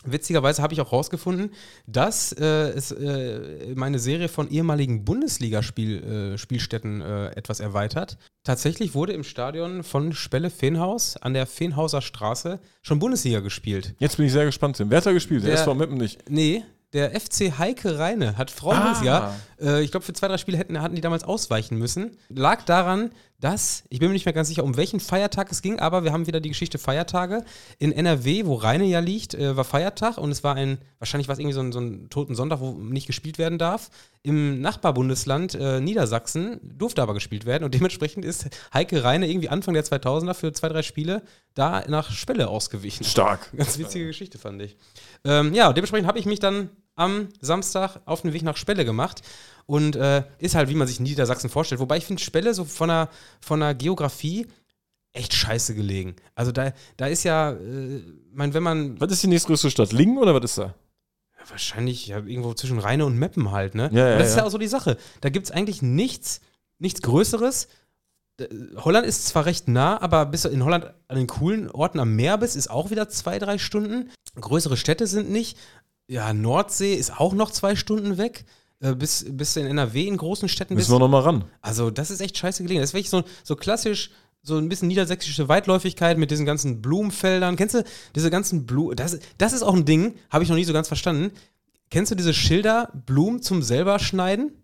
Witzigerweise habe ich auch rausgefunden, dass äh, es äh, meine Serie von ehemaligen Bundesligaspielstätten äh, äh, etwas erweitert. Tatsächlich wurde im Stadion von Spelle Feenhaus an der Feenhauser Straße schon Bundesliga gespielt. Jetzt bin ich sehr gespannt. Wer hat da gespielt? Der, Der- SV Meppen nicht. Nee, der FC Heike Reine hat Frauen Ah. Äh, ich glaube, für zwei, drei Spiele hätten, hatten die damals ausweichen müssen. Lag daran, dass, ich bin mir nicht mehr ganz sicher, um welchen Feiertag es ging, aber wir haben wieder die Geschichte Feiertage. In NRW, wo Rheine ja liegt, äh, war Feiertag und es war ein, wahrscheinlich war es irgendwie so ein, so ein toten Sonntag, wo nicht gespielt werden darf. Im Nachbarbundesland äh, Niedersachsen durfte aber gespielt werden und dementsprechend ist Heike Reine irgendwie Anfang der 2000er für zwei, drei Spiele da nach Spelle ausgewichen. Stark. Ganz witzige Geschichte, fand ich. Ähm, ja, und dementsprechend habe ich mich dann am Samstag auf den Weg nach Spelle gemacht. Und äh, ist halt, wie man sich Niedersachsen vorstellt. Wobei ich finde Spelle so von der, von der Geografie echt scheiße gelegen. Also da, da ist ja, äh, mein, wenn man Was ist die nächstgrößte Stadt? Lingen oder was ist da? wahrscheinlich ja, irgendwo zwischen Rheine und Meppen halt, ne? Ja, ja, Und das ist ja. ja auch so die Sache. Da gibt es eigentlich nichts, nichts Größeres. äh, Holland ist zwar recht nah, aber bis du in Holland an den coolen Orten am Meer bist, ist auch wieder zwei, drei Stunden. Größere Städte sind nicht. Ja, Nordsee ist auch noch zwei Stunden weg. Äh, bis, bis du in NRW in großen Städten bist. Müssen wir nochmal ran. Also, das ist echt scheiße gelegen. Das ist wirklich so, so klassisch, so ein bisschen niedersächsische Weitläufigkeit mit diesen ganzen Blumenfeldern. Kennst du diese ganzen Blumen? Das, das ist auch ein Ding, habe ich noch nie so ganz verstanden. Kennst du diese Schilder, Blumen zum selber schneiden?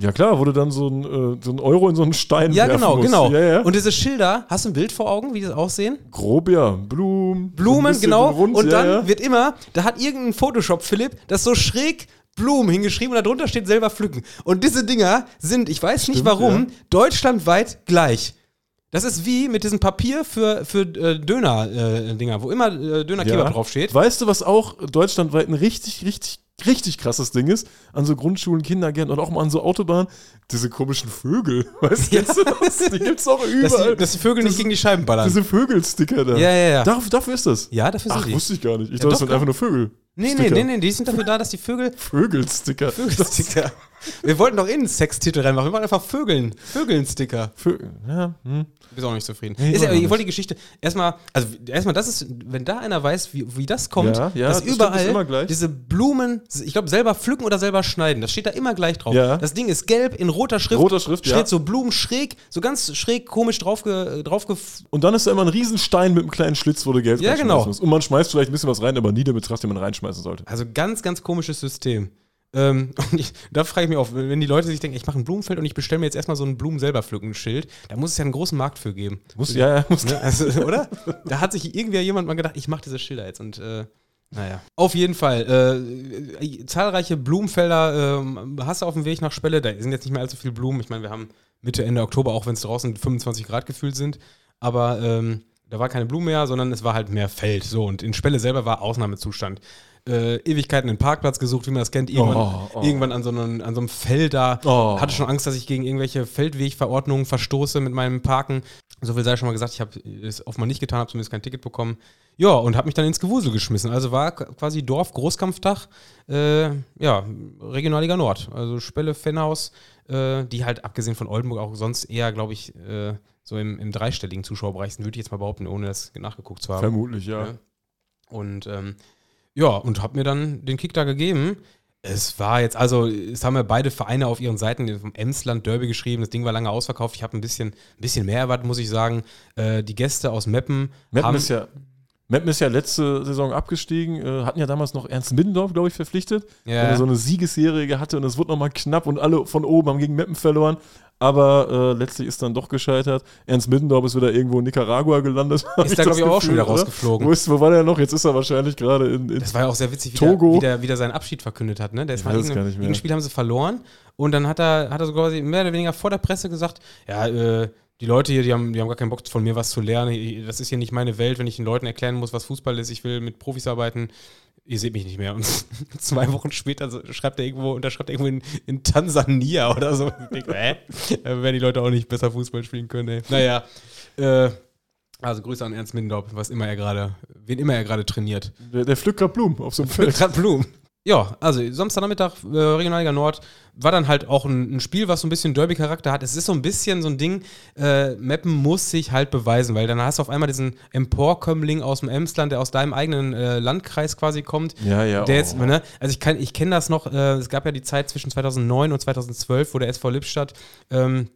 Ja klar, du dann so ein, äh, so ein Euro in so einen Stein Ja, genau, musst. genau. Ja, ja. Und diese Schilder, hast du ein Bild vor Augen, wie die das aussehen? Grob, ja. Blumen. Blumen, genau. Rund, und dann ja. wird immer, da hat irgendein Photoshop, Philipp, das so schräg Blumen hingeschrieben und darunter steht selber pflücken. Und diese Dinger sind, ich weiß nicht Stimmt, warum, ja. deutschlandweit gleich. Das ist wie mit diesem Papier für, für äh, Döner-Dinger, wo immer äh, Döner-Kebab Ja. draufsteht. Weißt du, was auch deutschlandweit ein richtig, richtig, richtig krasses Ding ist? An so Grundschulen, Kindergärten und auch mal an so Autobahnen? Diese komischen Vögel. *laughs* Weißt du, Ja. kennst du das? Die gibt's auch *laughs* Dass überall. die, dass die Vögel nicht gegen die Scheiben ballern. Diese Vögelsticker da. Ja, ja, ja. Dafür, dafür ist das. ja, dafür sind Ach, die. wusste ich gar nicht. Ich Ja, dachte, das sind einfach nur Vögel. Nee, nee, nee, nee, die sind dafür da, dass die Vögel. *laughs* Vögelsticker. Vögelsticker. Wir wollten doch innen einen Sextitel reinmachen. Wir wollten einfach Vögeln. Vögeln-Sticker. Vögel. Ja, hm. Bist auch nicht zufrieden. Nee, ist ja, ich wollte die Geschichte erstmal, also erstmal, das ist, wenn da einer weiß, wie, wie das kommt, Ja, ja, dass das überall ist immer gleich. diese Blumen, ich glaube, selber pflücken oder selber schneiden, das steht da immer gleich drauf. Ja. Das Ding ist gelb in roter Schrift. Roter Schrift, steht ja. so Blumen schräg, so ganz schräg komisch draufge, draufge Und dann ist da immer ein Riesenstein mit einem kleinen Schlitz, wo du Geld Ja, genau. musst. Und man schmeißt vielleicht ein bisschen was rein, aber nie der Betracht, den man reinschmeißen sollte. Also ganz, ganz komisches System. Ähm, *laughs* und ich, da frage ich mich auch, wenn die Leute sich denken, ich mache ein Blumenfeld und ich bestelle mir jetzt erstmal so ein Blumen selber pflücken Schild, da muss es ja einen großen Markt für geben. Muss, ja, ja, muss. Ne? *laughs* Also, oder? Da hat sich irgendwie jemand mal gedacht, ich mache diese Schilder jetzt und äh, naja. Auf jeden Fall. Äh, äh, zahlreiche Blumenfelder ähm, hast du auf dem Weg nach Spelle. Da sind jetzt nicht mehr allzu viele Blumen. Ich meine, wir haben Mitte, Ende Oktober, auch wenn es draußen 25 Grad gefühlt sind. Aber ähm, da war keine Blume mehr, sondern es war halt mehr Feld. So, und in Spelle selber war Ausnahmezustand. Äh, Ewigkeiten einen Parkplatz gesucht, wie man das kennt. Irgendwann, Oh, oh. irgendwann an, so einem, an so einem Feld da. Oh. Hatte schon Angst, dass ich gegen irgendwelche Feldwegverordnungen verstoße mit meinem Parken. So viel sei schon mal gesagt, ich habe es offenbar nicht getan, habe zumindest kein Ticket bekommen. Ja, und habe mich dann ins Gewusel geschmissen. Also war quasi Dorf, Großkampftag, äh, ja, Regionalliga Nord. Also Spelle, Fennhaus, äh, die halt abgesehen von Oldenburg auch sonst eher, glaube ich, äh, so im, im dreistelligen Zuschauerbereich sind, würde ich jetzt mal behaupten, ohne das nachgeguckt zu haben. Vermutlich, ja. Ja. Und ähm, ja, und habe mir dann den Kick da gegeben. Es war jetzt, also, es haben ja beide Vereine auf ihren Seiten vom Emsland Derby geschrieben. Das Ding war lange ausverkauft. Ich habe ein bisschen, ein bisschen mehr erwartet, muss ich sagen. Äh, die Gäste aus Meppen, Meppen haben, ist ja. Meppen ist ja letzte Saison abgestiegen, äh, hatten ja damals noch Ernst Middendorf, glaube ich, verpflichtet, Ja. wenn er so eine Siegesserie hatte und es wurde nochmal knapp und alle von oben haben gegen Meppen verloren, aber äh, letztlich ist dann doch gescheitert. Ernst Middendorf ist wieder irgendwo in Nicaragua gelandet. *laughs* Ist da, das glaub ich, auch schon wieder oder? rausgeflogen. Wo, ist, wo war der noch? Jetzt ist er wahrscheinlich gerade in, in Das war ja auch sehr witzig, wie, Togo. Der, wie, der, wie der seinen Abschied verkündet hat. Ne? Der ist mal es irgendein, Spiel haben sie verloren und dann hat er, hat er so quasi mehr oder weniger vor der Presse gesagt, ja, äh, die Leute hier, die haben, die haben gar keinen Bock von mir was zu lernen. Das ist hier nicht meine Welt, wenn ich den Leuten erklären muss, was Fußball ist. Ich will mit Profis arbeiten. Ihr seht mich nicht mehr. Und *laughs* zwei Wochen später schreibt er irgendwo, unterschreibt er irgendwo in, in Tansania oder so. Ich denke, hä? Da werden die Leute auch nicht besser Fußball spielen können, ey. Naja. Äh, also Grüße an Ernst Mindorp, was immer er gerade, wen immer er gerade trainiert. der, der pflückt grad Blumen auf so einem Feld. Grad Blumen. Ja, also Samstagnachmittag, äh, Regionalliga Nord, war dann halt auch ein, ein Spiel, was so ein bisschen Derby-Charakter hat. Es ist so ein bisschen so ein Ding, äh, Meppen muss sich halt beweisen, weil dann hast du auf einmal diesen Emporkömmling aus dem Emsland, der aus deinem eigenen äh, Landkreis quasi kommt. Ja, ja. Der oh. jetzt, ne, also ich, kann- ich kenne das noch, äh, es gab ja die Zeit zwischen 2009 und 2012, wo der SV Lippstadt ähm,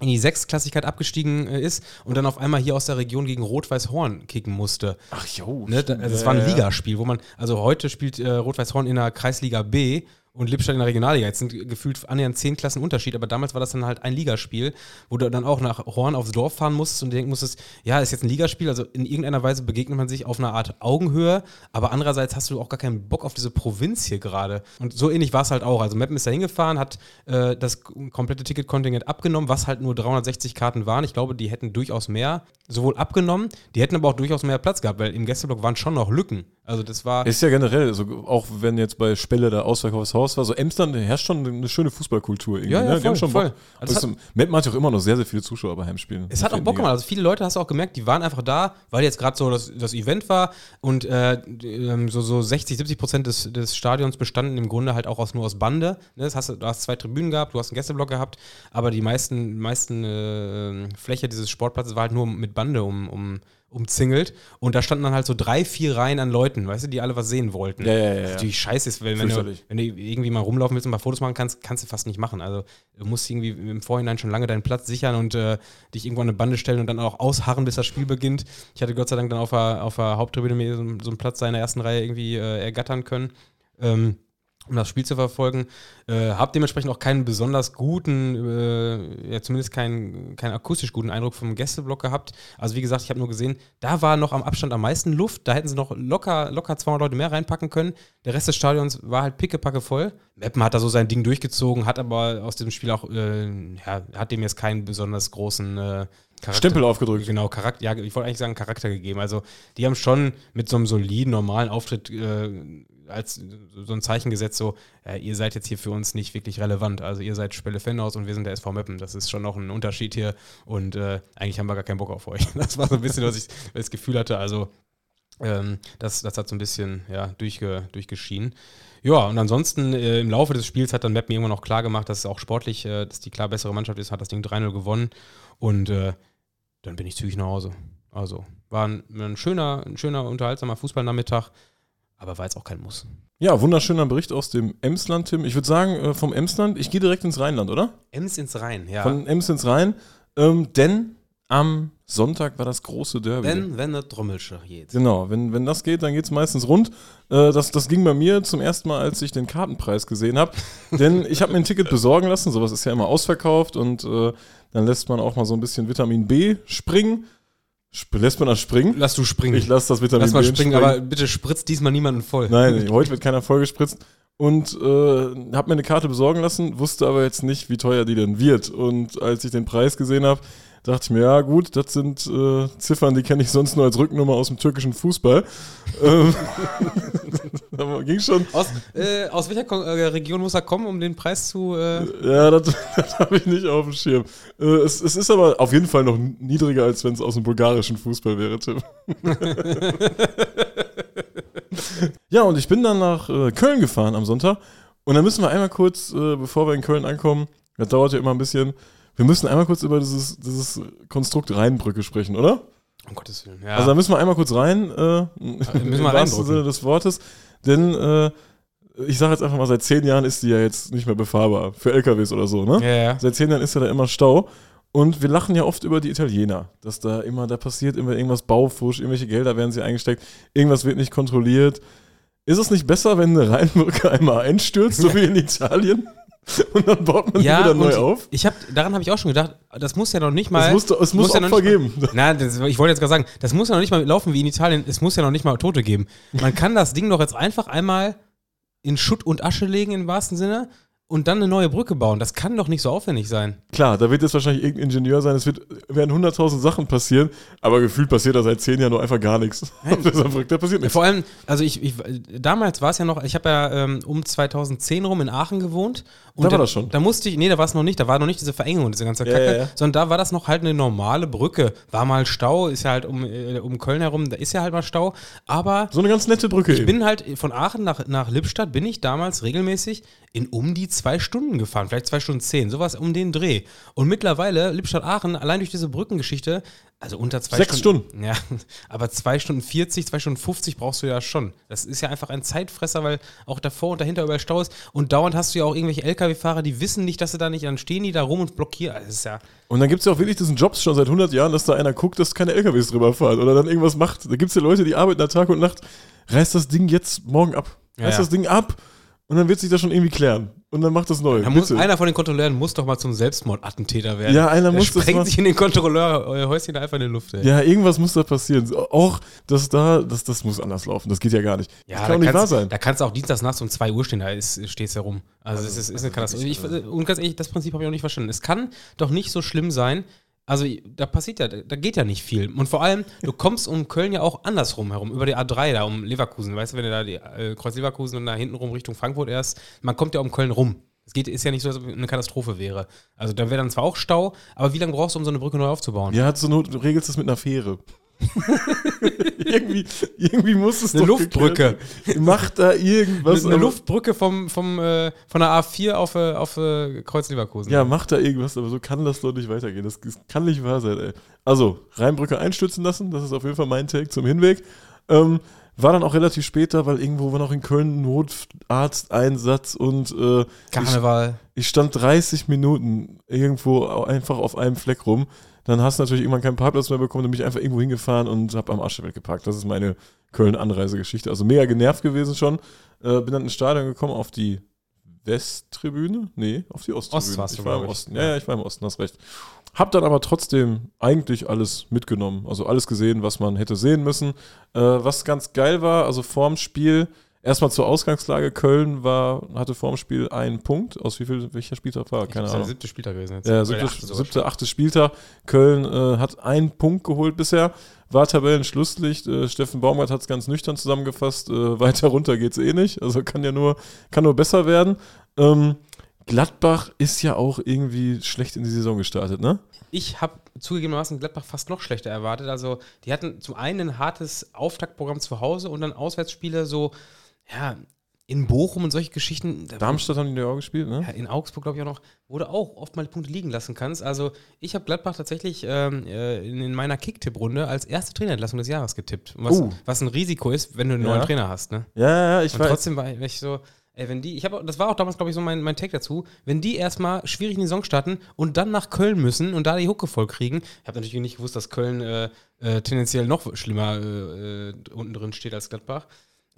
in die Sechstklassigkeit abgestiegen äh, ist und dann auf einmal hier aus der Region gegen Rot-Weiß Horn kicken musste. Ach jo. Ne, da, stimmt. also war ein. Ligaspiel, wo man, also heute spielt äh, Rot-Weiß Horn in der Kreisliga B und Lippstadt in der Regionalliga. Jetzt sind gefühlt annähernd zehn Klassen Unterschied, aber damals war das dann halt ein Ligaspiel, wo du dann auch nach Horn aufs Dorf fahren musstest und denken musstest, ja, ist jetzt ein Ligaspiel, also in irgendeiner Weise begegnet man sich auf einer Art Augenhöhe, aber andererseits hast du auch gar keinen Bock auf diese Provinz hier gerade. Und so ähnlich war es halt auch. Also Meppen ist da hingefahren, hat äh, das komplette Ticketkontingent abgenommen, was halt nur 360 Karten waren. Ich glaube, die hätten durchaus mehr sowohl abgenommen, die hätten aber auch durchaus mehr Platz gehabt, weil im Gästeblock waren schon noch Lücken. Also das war. Ist ja generell, also auch wenn jetzt bei Spelle da ausverkauftes Haus raus war, so Emstern, da herrscht schon eine schöne Fußballkultur irgendwie. Ja, ja, ne? Voll, haben schon voll. Also Also Meppen hat ja auch immer noch sehr, sehr viele Zuschauer bei Heimspielen. Es hat auch Bock gemacht. Also viele Leute hast du auch gemerkt, die waren einfach da, weil jetzt gerade so das, das Event war und äh, ähm, so, so 60, 70 Prozent des, des Stadions bestanden im Grunde halt auch aus, nur aus Bande. Ne? Das hast, du du hast zwei Tribünen gehabt, du hast einen Gästeblock gehabt, aber die meisten, meisten äh, Fläche dieses Sportplatzes war halt nur mit Bande um, um, umzingelt und da standen dann halt so drei, vier Reihen an Leuten, weißt du, die alle was sehen wollten. Ja, ja, ja, ja. Natürlich scheiße ist, weil wenn du, wenn du irgendwie mal rumlaufen willst und mal Fotos machen kannst, kannst du fast nicht machen. Also du musst irgendwie im Vorhinein schon lange deinen Platz sichern und äh, dich irgendwo an eine Bande stellen und dann auch ausharren, bis das Spiel beginnt. Ich hatte Gott sei Dank dann auf der, auf der Haupttribüne mir so, so einen Platz da in der ersten Reihe irgendwie äh, ergattern können. Ähm, um das Spiel zu verfolgen. Äh, hab dementsprechend auch keinen besonders guten, äh, ja zumindest keinen, keinen akustisch guten Eindruck vom Gästeblock gehabt. Also wie gesagt, ich habe nur gesehen, da war noch am Abstand am meisten Luft. Da hätten sie noch locker, locker 200 Leute mehr reinpacken können. Der Rest des Stadions war halt pickepacke voll. Meppen hat da so sein Ding durchgezogen, hat aber aus diesem Spiel auch, äh, ja, hat dem jetzt keinen besonders großen äh, Charakter. Stempel aufgedrückt. Genau, Charakter, ja, ich wollte eigentlich sagen Charakter gegeben. Also die haben schon mit so einem soliden, normalen Auftritt äh, als so ein Zeichen gesetzt, so, ja, ihr seid jetzt hier für uns nicht wirklich relevant. Also ihr seid Spelle Fenhaus und wir sind der SV Meppen. Das ist schon noch ein Unterschied hier und äh, eigentlich haben wir gar keinen Bock auf euch. *laughs* Das war so ein bisschen, was ich das Gefühl hatte. Also ähm, das, das hat so ein bisschen ja, durchge, durchgeschienen. Ja, und ansonsten äh, im Laufe des Spiels hat dann Meppen irgendwann auch klar gemacht, dass es auch sportlich, äh, dass die klar bessere Mannschaft ist, hat das Ding 3-0 gewonnen und äh, dann bin ich zügig nach Hause. Also war ein, ein schöner, ein schöner, unterhaltsamer Fußballnachmittag, aber war jetzt auch kein Muss. Ja, wunderschöner Bericht aus dem Emsland, Tim. Ich würde sagen, äh, vom Emsland, ich gehe direkt ins Rheinland, oder? Ems ins Rhein, ja. Von Ems ins Rhein. Ähm, denn am Sonntag war das große Derby. wenn, wenn eine Trommelsche geht. Genau, wenn, wenn das geht, dann geht es meistens rund. Äh, das, das ging bei mir zum ersten Mal, als ich den Kartenpreis gesehen habe. *laughs* Denn ich habe mir ein Ticket besorgen lassen, sowas ist ja immer ausverkauft und äh, dann lässt man auch mal so ein bisschen Vitamin B springen. Lässt man das springen? Lass du springen. Ich lasse das Vitamin Lass mal B springen, aber bitte spritzt diesmal niemanden voll. Nein, heute wird keiner vollgespritzt. Und äh, habe mir eine Karte besorgen lassen, wusste aber jetzt nicht, wie teuer die denn wird. Und als ich den Preis gesehen habe, dachte ich mir, ja gut, das sind äh, Ziffern, die kenne ich sonst nur als Rücknummer aus dem türkischen Fußball. ähm, *laughs* ging schon. Aus, äh, aus welcher Ko äh, Region muss er kommen, um den Preis zu. Äh, Ja, das, *laughs* das habe ich nicht auf dem Schirm. Äh, es, es ist aber auf jeden Fall noch niedriger, als wenn es aus dem bulgarischen Fußball wäre, Tim. *laughs* ja, und ich bin dann nach äh, Köln gefahren am Sonntag. Und dann müssen wir einmal kurz, bevor wir in Köln ankommen, das dauert ja immer ein bisschen, wir müssen einmal kurz über dieses, dieses Konstrukt Rheinbrücke sprechen, oder? um Gottes Willen. Ja. Also da müssen wir einmal kurz rein, äh, im wahrsten. Sinne des Wortes. Denn äh, ich sage jetzt einfach mal, seit zehn Jahren ist die ja jetzt nicht mehr befahrbar für LKWs oder so, ne? ja, ja. Seit zehn Jahren ist ja da immer Stau. Und wir lachen ja oft über die Italiener, dass da immer, da passiert immer irgendwas Baufusch, irgendwelche Gelder werden sie eingesteckt, irgendwas wird nicht kontrolliert. Ist es nicht besser, wenn eine Rheinbrücke einmal einstürzt, so *laughs* wie in Italien? *laughs* Und dann baut man sie Ja, wieder neu auf? Ich hab, daran habe ich auch schon gedacht, das muss ja noch nicht mal. Es muss, es muss, ja noch Opfer nicht mal- geben. *laughs* Nein, das, ich wollte jetzt gerade sagen, das muss ja noch nicht mal laufen wie in Italien, es muss ja noch nicht mal Tote geben. Man kann das Ding doch jetzt einfach einmal in Schutt und Asche legen im wahrsten Sinne und dann eine neue Brücke bauen. Das kann doch nicht so aufwendig sein. Klar, da wird jetzt wahrscheinlich irgendein Ingenieur sein, es wird, werden hunderttausend Sachen passieren, aber gefühlt passiert da seit zehn Jahren nur einfach gar nichts. Brücke, *laughs* da passiert nichts. Vor allem, also ich, ich damals war es ja noch, ich habe ja ähm, um 2010 rum in Aachen gewohnt. Und Da war das schon. Da musste ich, nee, da war es noch nicht, da war noch nicht diese Verengung und diese ganze Ja, Kacke, ja, ja. sondern da war das noch halt eine normale Brücke. War mal Stau, ist ja halt um, äh, um Köln herum, da ist ja halt mal Stau, aber So eine ganz nette Brücke ich eben. bin halt von Aachen nach, nach Lippstadt, bin ich damals regelmäßig in um die zwei Stunden gefahren, vielleicht zwei Stunden zehn, sowas um den Dreh. Und mittlerweile, Lippstadt-Aachen, allein durch diese Brückengeschichte, also unter zwei Sechs Stunden. Ja, *laughs* aber zwei Stunden 40, zwei Stunden 50 brauchst du ja schon. Das ist ja einfach ein Zeitfresser, weil auch davor und dahinter überall Stau ist. Und dauernd hast du ja auch irgendwelche LKW-Fahrer, die wissen nicht, dass sie da nicht, dann stehen die da rum und blockieren. Also Das ist ja. Und dann gibt es ja auch wirklich diesen Jobs schon seit 100 Jahren, dass da einer guckt, dass keine LKWs drüber fahren oder dann irgendwas macht. Da gibt es ja Leute, die arbeiten da Tag und Nacht. Reißt das Ding jetzt morgen ab. Ja, Reißt ja. das Ding ab und dann wird sich das schon irgendwie klären. Und dann macht das neu. Da muss, einer von den Kontrolleuren muss doch mal zum Selbstmordattentäter werden. Ja, einer Der muss das sprengt sich in den Kontrolleurhäuschen einfach in die Luft, ey. Ja, irgendwas muss da passieren. Auch, dass da, das, das muss anders laufen. Das geht ja gar nicht. das kann da doch nicht wahr sein. Da kannst du auch dienstags nachts um 2 Uhr stehen, da stehst du herum. Also, es ist, ist eine Katastrophe. Ich, und ganz ehrlich, das Prinzip habe ich auch nicht verstanden. Es kann doch nicht so schlimm sein, Also da passiert ja, da geht ja nicht viel. Und vor allem, du kommst um Köln ja auch andersrum herum, über die A3 da, um Leverkusen. Weißt du, wenn du da die äh, Kreuz Leverkusen und da hinten rum Richtung Frankfurt erst, man kommt ja um Köln rum. Es geht, ist ja nicht so, als ob eine Katastrophe wäre. Also da wäre dann zwar auch Stau, aber wie lange brauchst du, um so eine Brücke neu aufzubauen? Ja, zur Not, du regelst das mit einer Fähre. *laughs* irgendwie, irgendwie muss es Eine doch Luftbrücke. geklärt werden. Mach da irgendwas. eine aber- Luftbrücke vom, vom, äh, von der A4 auf, äh, auf äh, Kreuz Leverkusen. Ja, mach da irgendwas, aber so kann das doch nicht weitergehen. Das, das kann nicht wahr sein, ey. Also, Rheinbrücke einstürzen lassen, das ist auf jeden Fall mein Take zum Hinweg. Ähm, war dann auch relativ später, weil irgendwo war noch in Köln ein Notarzteinsatz und äh, ich, Karneval. ich stand 30 Minuten irgendwo einfach auf einem Fleck rum. Dann hast du natürlich irgendwann keinen Parkplatz mehr bekommen, dann bin ich einfach irgendwo hingefahren und habe am Arsch geparkt. Das ist meine Köln-Anreisegeschichte. Also mega genervt gewesen schon. Äh, bin dann ins Stadion gekommen auf die Westtribüne? Nee, auf die Osttribüne. Ost warst ich du, war im ich. Osten. Ja, ja, ich war im Osten, hast recht. Hab dann aber trotzdem eigentlich alles mitgenommen. Also alles gesehen, was man hätte sehen müssen. Äh, was ganz geil war, also vorm Spiel, erstmal zur Ausgangslage, Köln war, hatte vorm Spiel einen Punkt. Aus wie viel, welcher Spieltag war? Keine Ahnung. Der siebte Spieltag gewesen jetzt. Ja, siebte, achte siebte, achte Spieltag. Köln äh, hat einen Punkt geholt bisher, war Tabellenschlusslicht. Äh, Steffen Baumgart hat es ganz nüchtern zusammengefasst. Äh, *laughs* weiter runter geht es eh nicht. Also kann ja nur, kann nur besser werden. Ähm, Gladbach ist ja auch irgendwie schlecht in die Saison gestartet, ne? Ich habe zugegebenermaßen Gladbach fast noch schlechter erwartet. Also, die hatten zum einen ein hartes Auftaktprogramm zu Hause und dann Auswärtsspiele so, ja, in Bochum und solche Geschichten. Da- Darmstadt haben die ja auch gespielt, ne? Ja, in Augsburg, glaube ich, auch noch, wo du auch oft mal Punkte liegen lassen kannst. Also, ich habe Gladbach tatsächlich ähm, äh, in, in meiner Kicktipp-Runde als erste Trainerentlassung des Jahres getippt. Was, Oh. was ein Risiko ist, wenn du einen Ja. neuen Trainer hast, ne? Ja, ja, ja, ich Und weiß. trotzdem war ich, so, ey, wenn die, ich habe, das war auch damals, glaube ich, so mein, mein Take dazu, wenn die erstmal schwierig in die Saison starten und dann nach Köln müssen und da die Hucke voll kriegen, ich habe natürlich nicht gewusst, dass Köln äh, äh, tendenziell noch schlimmer äh, äh, unten drin steht als Gladbach.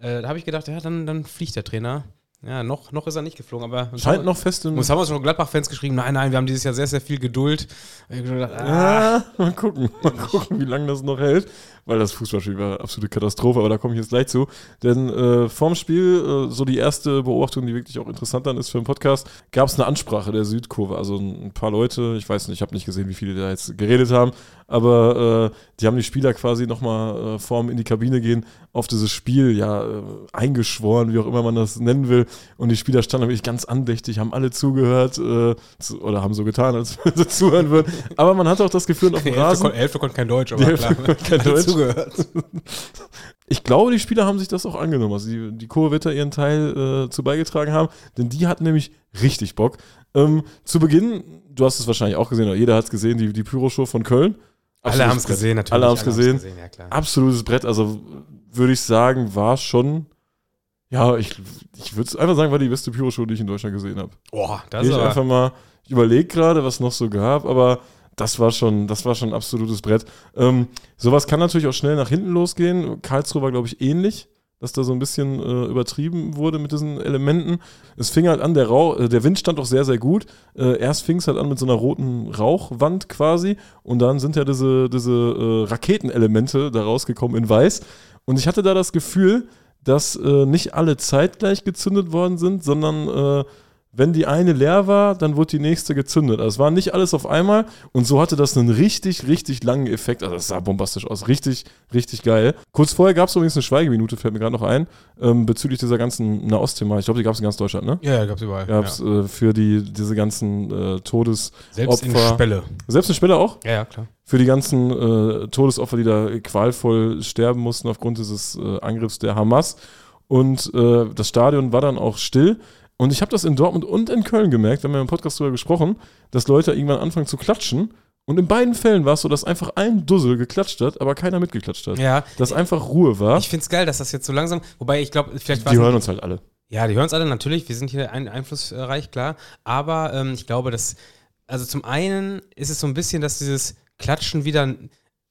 Äh, da habe ich gedacht, ja, dann, dann fliegt der Trainer. Ja, noch, noch ist er nicht geflogen, aber Scheint noch fest im. uns haben uns schon Gladbach-Fans geschrieben, nein, nein, wir haben dieses Jahr sehr, sehr viel Geduld. Gedacht, ah, Ja, mal gucken, mal gucken, wie lange das noch hält. Weil das Fußballspiel war eine absolute Katastrophe, aber da komme ich jetzt gleich zu. Denn äh, vorm Spiel, äh, so die erste Beobachtung, die wirklich auch interessant dann ist für den Podcast, gab es eine Ansprache der Südkurve. Also ein, ein paar Leute, ich weiß nicht, ich habe nicht gesehen, wie viele da jetzt geredet haben, aber äh, die haben die Spieler quasi nochmal äh, vorm in die Kabine gehen auf dieses Spiel ja äh, eingeschworen, wie auch immer man das nennen will. Und die Spieler standen wirklich ganz andächtig, haben alle zugehört äh, zu, oder haben so getan, als *laughs* wenn sie zuhören würden. Aber man hatte auch das Gefühl, auf dem Rasen. kon Hälfte konnte kein Deutsch, aber klar. kein Hat Deutsch. zugehört. *laughs* Ich glaube, die Spieler haben sich das auch angenommen. Also die, die Kurve wird da ihren Teil äh, zu beigetragen haben, denn die hatten nämlich richtig Bock. Ähm, zu Beginn, du hast es wahrscheinlich auch gesehen, oder jeder hat es gesehen, die, die Pyro-Show von Köln. Alle Absolutes haben es gesehen, natürlich. Alle haben es gesehen. ja klar. Absolutes Brett. Also würde ich sagen, war schon, ja, ich, ich würde einfach sagen, war die beste Pyro-Show, die ich in Deutschland gesehen habe. Boah, das ist einfach mal, ich überlege gerade, was noch so gab, aber das war schon, das war schon ein absolutes Brett. Ähm, sowas kann natürlich auch schnell nach hinten losgehen. Karlsruhe war, glaube ich, ähnlich, dass da so ein bisschen äh, übertrieben wurde mit diesen Elementen. Es fing halt an, der, Rauch, äh, der Wind stand auch sehr, sehr gut. Äh, erst fing es halt an mit so einer roten Rauchwand quasi und dann sind ja diese, diese äh, Raketenelemente da rausgekommen in weiß. Und ich hatte da das Gefühl, dass äh, nicht alle zeitgleich gezündet worden sind, sondern äh, wenn die eine leer war, dann wurde die nächste gezündet. Also es war nicht alles auf einmal und so hatte das einen richtig, richtig langen Effekt. Also es sah bombastisch aus. Richtig, richtig geil. Kurz vorher gab es übrigens eine Schweigeminute, fällt mir gerade noch ein, ähm, bezüglich dieser ganzen Nahost-Thema. Ich glaube, die gab es in ganz Deutschland, ne? ja, ja, gab's überall. Gab es äh, für die, diese ganzen äh, Todes... Selbst in. Spelle. Selbst eine Spelle auch? Ja, ja, klar. für die ganzen äh, Todesopfer, die da qualvoll sterben mussten aufgrund dieses äh, Angriffs der Hamas. Und äh, das Stadion war dann auch still. Und ich habe das in Dortmund und in Köln gemerkt, wir haben ja im Podcast darüber gesprochen, dass Leute irgendwann anfangen zu klatschen. Und in beiden Fällen war es so, dass einfach ein Dussel geklatscht hat, aber keiner mitgeklatscht hat. Ja, Dass einfach Ruhe war. ich finde es geil, dass das jetzt so langsam, wobei ich glaube, vielleicht war Die hören uns halt alle. Ja, die hören es alle natürlich. Wir sind hier ein, einflussreich, klar. Aber ähm, ich glaube, dass, also zum einen ist es so ein bisschen, dass dieses Klatschen wieder.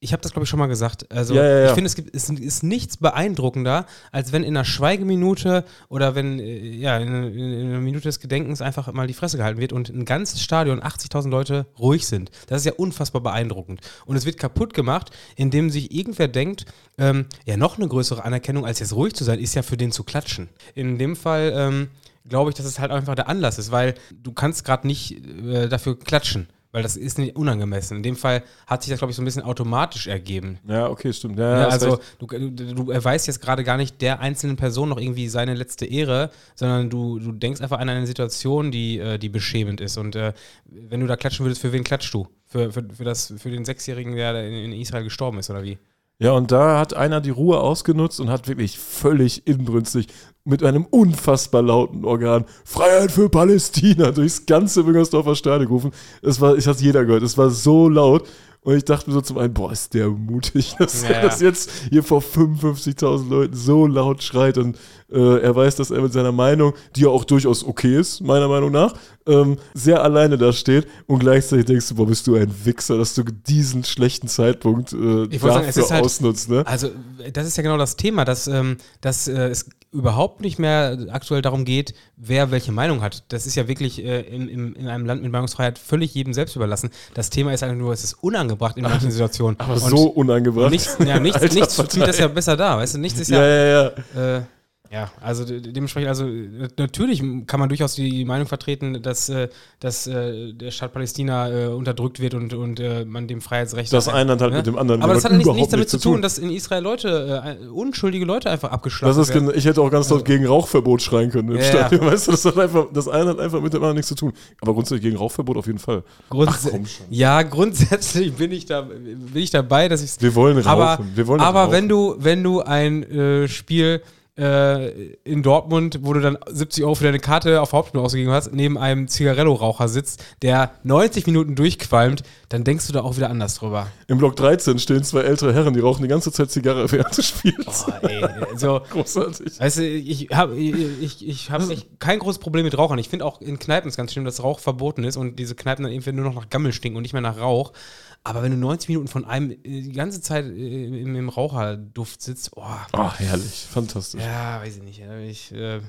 Ich habe das, glaube ich, schon mal gesagt. Also, Ja, ja, ja. ich finde, es gibt, es ist nichts beeindruckender, als wenn in einer Schweigeminute oder wenn, äh, ja, in, in, in einer Minute des Gedenkens einfach mal die Fresse gehalten wird und ein ganzes Stadion, 80.000 Leute, ruhig sind. Das ist ja unfassbar beeindruckend. Und es wird kaputt gemacht, indem sich irgendwer denkt, ähm, ja, noch eine größere Anerkennung, als jetzt ruhig zu sein, ist ja für den zu klatschen. In dem Fall ähm, glaube ich, dass es halt einfach der Anlass ist, weil du kannst gerade nicht äh, dafür klatschen. Weil das ist nicht unangemessen. In dem Fall hat sich das, glaube ich, so ein bisschen automatisch ergeben. Ja, okay, stimmt. Ja, Ja, hast also du, du, du erweist jetzt gerade gar nicht der einzelnen Person noch irgendwie seine letzte Ehre, sondern du, du denkst einfach an eine Situation, die, äh, die beschämend ist. Und äh, wenn du da klatschen würdest, für wen klatschst du? Für, für, für, das, für den Sechsjährigen, der in Israel gestorben ist, oder wie? Ja, und da hat einer die Ruhe ausgenutzt und hat wirklich völlig inbrünstig mit einem unfassbar lauten Organ Freiheit für Palästina durchs ganze Müngersdorfer Stadion gerufen. Es war, ich hatte jeder gehört, es war so laut. Und ich dachte mir so zum einen, boah, ist der mutig, *laughs* dass Ja, er das jetzt hier vor 55.000 Leuten so laut schreit und äh, er weiß, dass er mit seiner Meinung, die ja auch durchaus okay ist, meiner Meinung nach, ähm, sehr alleine da steht und gleichzeitig denkst du, boah, bist du ein Wichser, dass du diesen schlechten Zeitpunkt äh, wollte sagen, es dafür halt- ausnutzt, ne? Also, das ist ja genau das Thema, dass, ähm, dass äh, es überhaupt nicht mehr aktuell darum geht, wer welche Meinung hat. Das ist ja wirklich äh, in, in, in einem Land mit Meinungsfreiheit völlig jedem selbst überlassen. Das Thema ist einfach nur, es ist unangebracht in manchen *laughs* Situationen. Aber Und so unangebracht. nichts, ja, nichts, *laughs* nichts spielt das ja besser da, weißt du? Nichts ist Ja, ja. ja, ja. Äh, ja, also de- dementsprechend, also äh, natürlich kann man durchaus die Meinung vertreten, dass, äh, dass äh, der Staat Palästina unterdrückt wird und, und man dem Freiheitsrecht. Das eine hat halt ne? mit dem anderen Aber das hat überhaupt nichts damit nichts zu tun, dass in Israel Leute, äh, unschuldige Leute einfach Das abgeschlachtet ist, werden. ich hätte auch ganz laut gegen Rauchverbot schreien können im Ja, Stadion. Weißt du, das, hat einfach, das eine hat einfach mit dem anderen nichts zu tun. Aber grundsätzlich gegen Rauchverbot auf jeden Fall. Grunds Ach, komm schon. ja, grundsätzlich bin ich, da, bin ich dabei, dass ich Wir wollen rauchen. Aber, wir wollen aber rauchen. wenn du, wenn du ein äh, Spiel äh, in Dortmund, wo du dann 70 Euro für deine Karte auf Hauptspiel ausgegeben hast, neben einem Zigarello-Raucher sitzt, der 90 Minuten durchqualmt, dann denkst du da auch wieder anders drüber. Im Block 13 stehen zwei ältere Herren, die rauchen die ganze Zeit Zigarre *laughs* während des Spiels. Boah, ey, also, Großartig. Weißt du, ich habe ich, ich hab kein großes Problem mit Rauchern. Ich finde auch in Kneipen ist ganz schlimm, dass Rauch verboten ist und diese Kneipen dann irgendwie nur noch nach Gammel stinken und nicht mehr nach Rauch. Aber wenn du 90 Minuten von einem äh, die ganze Zeit äh, im, im Raucherduft sitzt, oh, Ah, herrlich. Fantastisch. ja, weiß ich nicht. Ich, äh,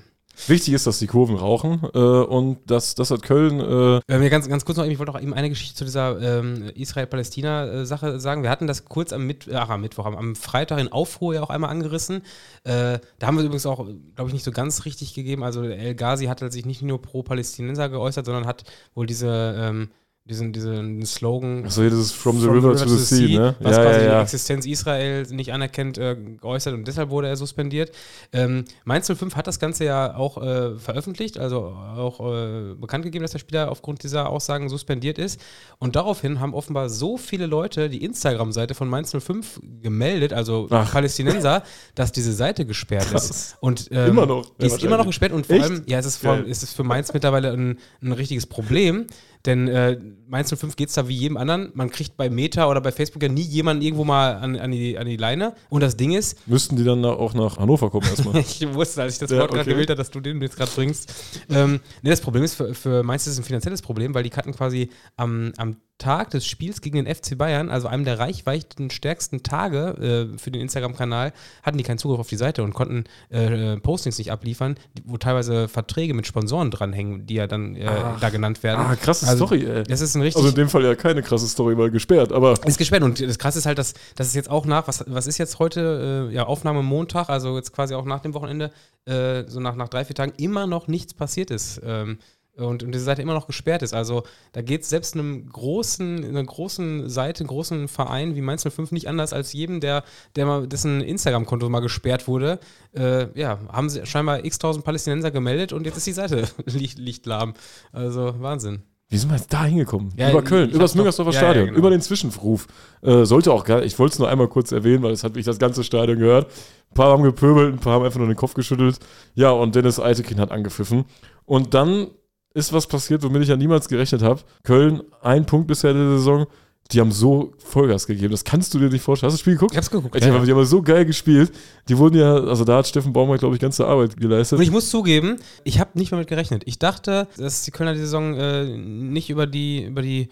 Wichtig ist, dass die Kurven rauchen. Äh, und das, das hat Köln. Äh, Äh, mir ganz, ganz kurz noch, ich wollte noch eben eine Geschichte zu dieser ähm, Israel-Palästina-Sache sagen. Wir hatten das kurz am, Mitt ach, am Mittwoch, am, am Freitag in Aufruhr ja auch einmal angerissen. Äh, da haben wir übrigens auch, glaube ich, nicht so ganz richtig gegeben. Also El Ghazi hat halt sich nicht nur pro Palästinenser geäußert, sondern hat wohl diese, ähm, diesen, diesen Slogan achso, das ist From the River to the Sea, ne? was Ja, quasi ja, die ja. Existenz Israel nicht anerkennt, äh, geäußert und deshalb wurde er suspendiert. Ähm, Mainz 05 hat das Ganze ja auch äh, veröffentlicht, also auch äh, bekannt gegeben, dass der Spieler aufgrund dieser Aussagen suspendiert ist. Und daraufhin haben offenbar so viele Leute die Instagram-Seite von Mainz 05 gemeldet, also Ach. Palästinenser, *laughs* dass diese Seite gesperrt Krass. ist. Und ähm, Immer noch, Die ist immer noch gesperrt und vor Echt? allem, ja, es ist, vor, es ist für Mainz mittlerweile ein, ein richtiges Problem. Denn äh, Mainz 05 geht es da wie jedem anderen. Man kriegt bei Meta oder bei Facebook ja nie jemanden irgendwo mal an, an, die, an die Leine. Und das Ding ist, Müssten die dann auch nach Hannover kommen erstmal. *laughs* ich wusste, als ich das Ja, Wort gerade okay. gewählt habe, dass du den jetzt gerade bringst. Ähm, nee, das Problem ist, für, für Mainz ist es ein finanzielles Problem, weil die hatten quasi am, am Tag des Spiels gegen den FC Bayern, also einem der reichweiten stärksten Tage äh, für den Instagram-Kanal, hatten die keinen Zugriff auf die Seite und konnten äh, Postings nicht abliefern, wo teilweise Verträge mit Sponsoren dranhängen, die ja dann äh, da genannt werden. ah, krasse Also, Story, ey. Das ist ein richtig Also in dem Fall ja keine krasse Story, weil gesperrt, aber ist gesperrt und das krasse ist halt, dass, dass es jetzt auch nach, was, was ist jetzt heute, äh, ja, Aufnahme Montag, also jetzt quasi auch nach dem Wochenende, äh, so nach, nach drei, vier Tagen immer noch nichts passiert ist. Ähm, und, und diese Seite immer noch gesperrt ist. Also da geht es selbst einem großen, einer großen Seite, einem großen Verein wie Mainz 05 nicht anders als jedem, der, der mal, dessen Instagram-Konto mal gesperrt wurde. Äh, ja, haben sie scheinbar x-tausend Palästinenser gemeldet und jetzt ist die Seite *laughs* liegt, liegt lahm. Also Wahnsinn. Wie sind wir jetzt da hingekommen? Ja, über Köln, über das Müngersdorfer ja, ja, Stadion, genau. über den Zwischenruf. Äh, sollte auch gar ich wollte es nur einmal kurz erwähnen, weil es hat mich das ganze Stadion gehört. Ein paar haben gepöbelt, ein paar haben einfach nur den Kopf geschüttelt. Ja, und Dennis Eitekin hat angepfiffen. Und dann ist was passiert, womit ich ja niemals gerechnet habe. Köln, ein Punkt bisher der Saison. Die haben so Vollgas gegeben. Das kannst du dir nicht vorstellen. Hast du das Spiel geguckt? Ich hab's geguckt. Die, ja, haben, die haben so geil gespielt. Die wurden ja, also da hat Steffen Baumgart, glaube ich, ganze Arbeit geleistet. Und ich muss zugeben, ich habe nicht damit gerechnet. Ich dachte, dass die Kölner die Saison äh, nicht über die, über die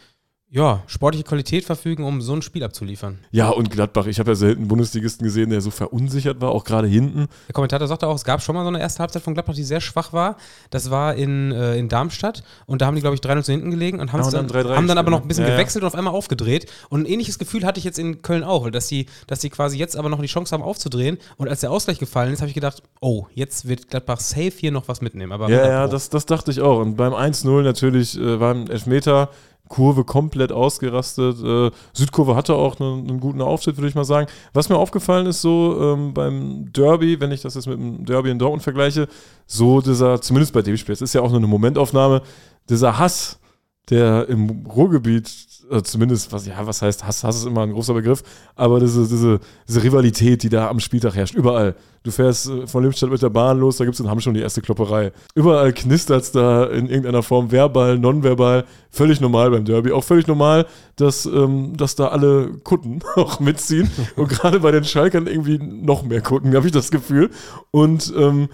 ja, sportliche Qualität verfügen, um so ein Spiel abzuliefern. Ja, und Gladbach. Ich habe ja selten einen Bundesligisten gesehen, der so verunsichert war, auch gerade hinten. Der Kommentator sagte auch, es gab schon mal so eine erste Halbzeit von Gladbach, die sehr schwach war. Das war in, äh, in Darmstadt und da haben die, glaube ich, 3-0 zu hinten gelegen und, Ja, und dann, dann 3-3 haben dann aber noch ein bisschen ne? Ja, gewechselt und auf einmal aufgedreht. Und ein ähnliches Gefühl hatte ich jetzt in Köln auch, dass die, dass die quasi jetzt aber noch die Chance haben aufzudrehen. Und als der Ausgleich gefallen ist, habe ich gedacht, oh, jetzt wird Gladbach safe hier noch was mitnehmen. Aber Ja, 100 ja, das, das dachte ich auch. Und beim 1-0 natürlich äh, ein Elfmeter. Kurve komplett ausgerastet. Äh, Südkurve hatte auch einen, einen guten Auftritt, würde ich mal sagen. Was mir aufgefallen ist, so ähm, beim Derby, wenn ich das jetzt mit dem Derby in Dortmund vergleiche, so dieser, zumindest bei dem Spiel, es ist ja auch nur eine Momentaufnahme, dieser Hass, der im Ruhrgebiet äh, zumindest, was, ja, was heißt Hass? Hass ist immer ein großer Begriff, aber diese, diese, diese Rivalität, die da am Spieltag herrscht, überall. Du fährst äh, von Lippstadt mit der Bahn los, da gibt es in Hamm schon die erste Klopperei. Überall knistert es da in irgendeiner Form, verbal, nonverbal, völlig normal beim Derby. Auch völlig normal, dass, ähm, dass da alle Kutten *laughs* auch mitziehen und gerade bei den Schalkern irgendwie noch mehr Kutten, habe ich das Gefühl. Und ähm,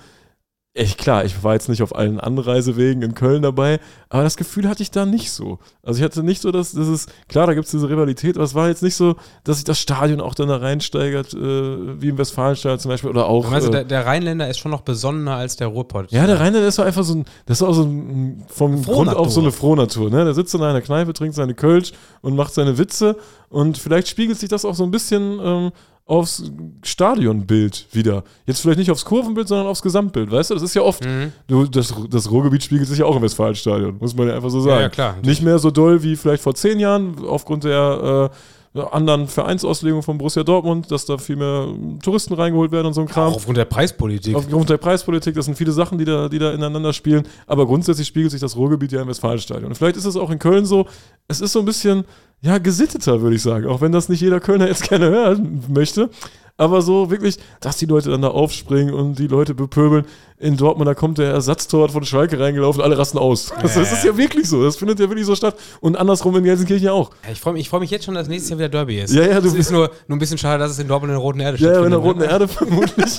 Echt klar, ich war jetzt nicht auf allen Anreisewegen in Köln dabei, aber das Gefühl hatte ich da nicht so. Also ich hatte nicht so, dass das ist, klar, da gibt es diese Rivalität, aber es war jetzt nicht so, dass sich das Stadion auch dann da reinsteigert, äh, wie im Westfalenstadion zum Beispiel oder auch. Also äh, der, der, Rheinländer ist schon noch besonderer als der Ruhrpott. Ja, der Rheinländer ist so einfach so ein, das ist auch so ein, vom Grund auf so eine Frohnatur, ne? Der sitzt in einer Kneipe, trinkt seine Kölsch und macht seine Witze und vielleicht spiegelt sich das auch so ein bisschen ähm, aufs Stadionbild wieder. Jetzt vielleicht nicht aufs Kurvenbild, sondern aufs Gesamtbild, weißt du? Das ist ja oft, mhm. du, das, das Ruhrgebiet spiegelt sich ja auch im Westfalenstadion, muss man ja einfach so sagen. Ja, ja klar. Nicht mehr so doll wie vielleicht vor zehn Jahren, aufgrund der äh, anderen Vereinsauslegung von Borussia Dortmund, dass da viel mehr Touristen reingeholt werden und so ein Kram. Auch aufgrund der Preispolitik. Aufgrund der Preispolitik, das sind viele Sachen, die da, die da ineinander spielen. Aber grundsätzlich spiegelt sich das Ruhrgebiet ja im Westfalenstadion. Und vielleicht ist es auch in Köln so, es ist so ein bisschen ja, gesitteter, würde ich sagen. Auch wenn das nicht jeder Kölner jetzt *laughs* gerne hören möchte. Aber so wirklich, dass die Leute dann da aufspringen und die Leute bepöbeln. In Dortmund, da kommt der Ersatztorwart von Schalke reingelaufen, alle rasten aus. Das, das, ist ja wirklich so. Das findet ja wirklich so statt. Und andersrum in Gelsenkirchen auch. Ja, ich freue mich, freu mich jetzt schon, dass nächstes Jahr wieder Derby ist. Ja, ja, du es ist nur, nur ein bisschen schade, dass es in Dortmund in der Roten Erde steht. Ja, in der Roten ne? Erde vermutlich.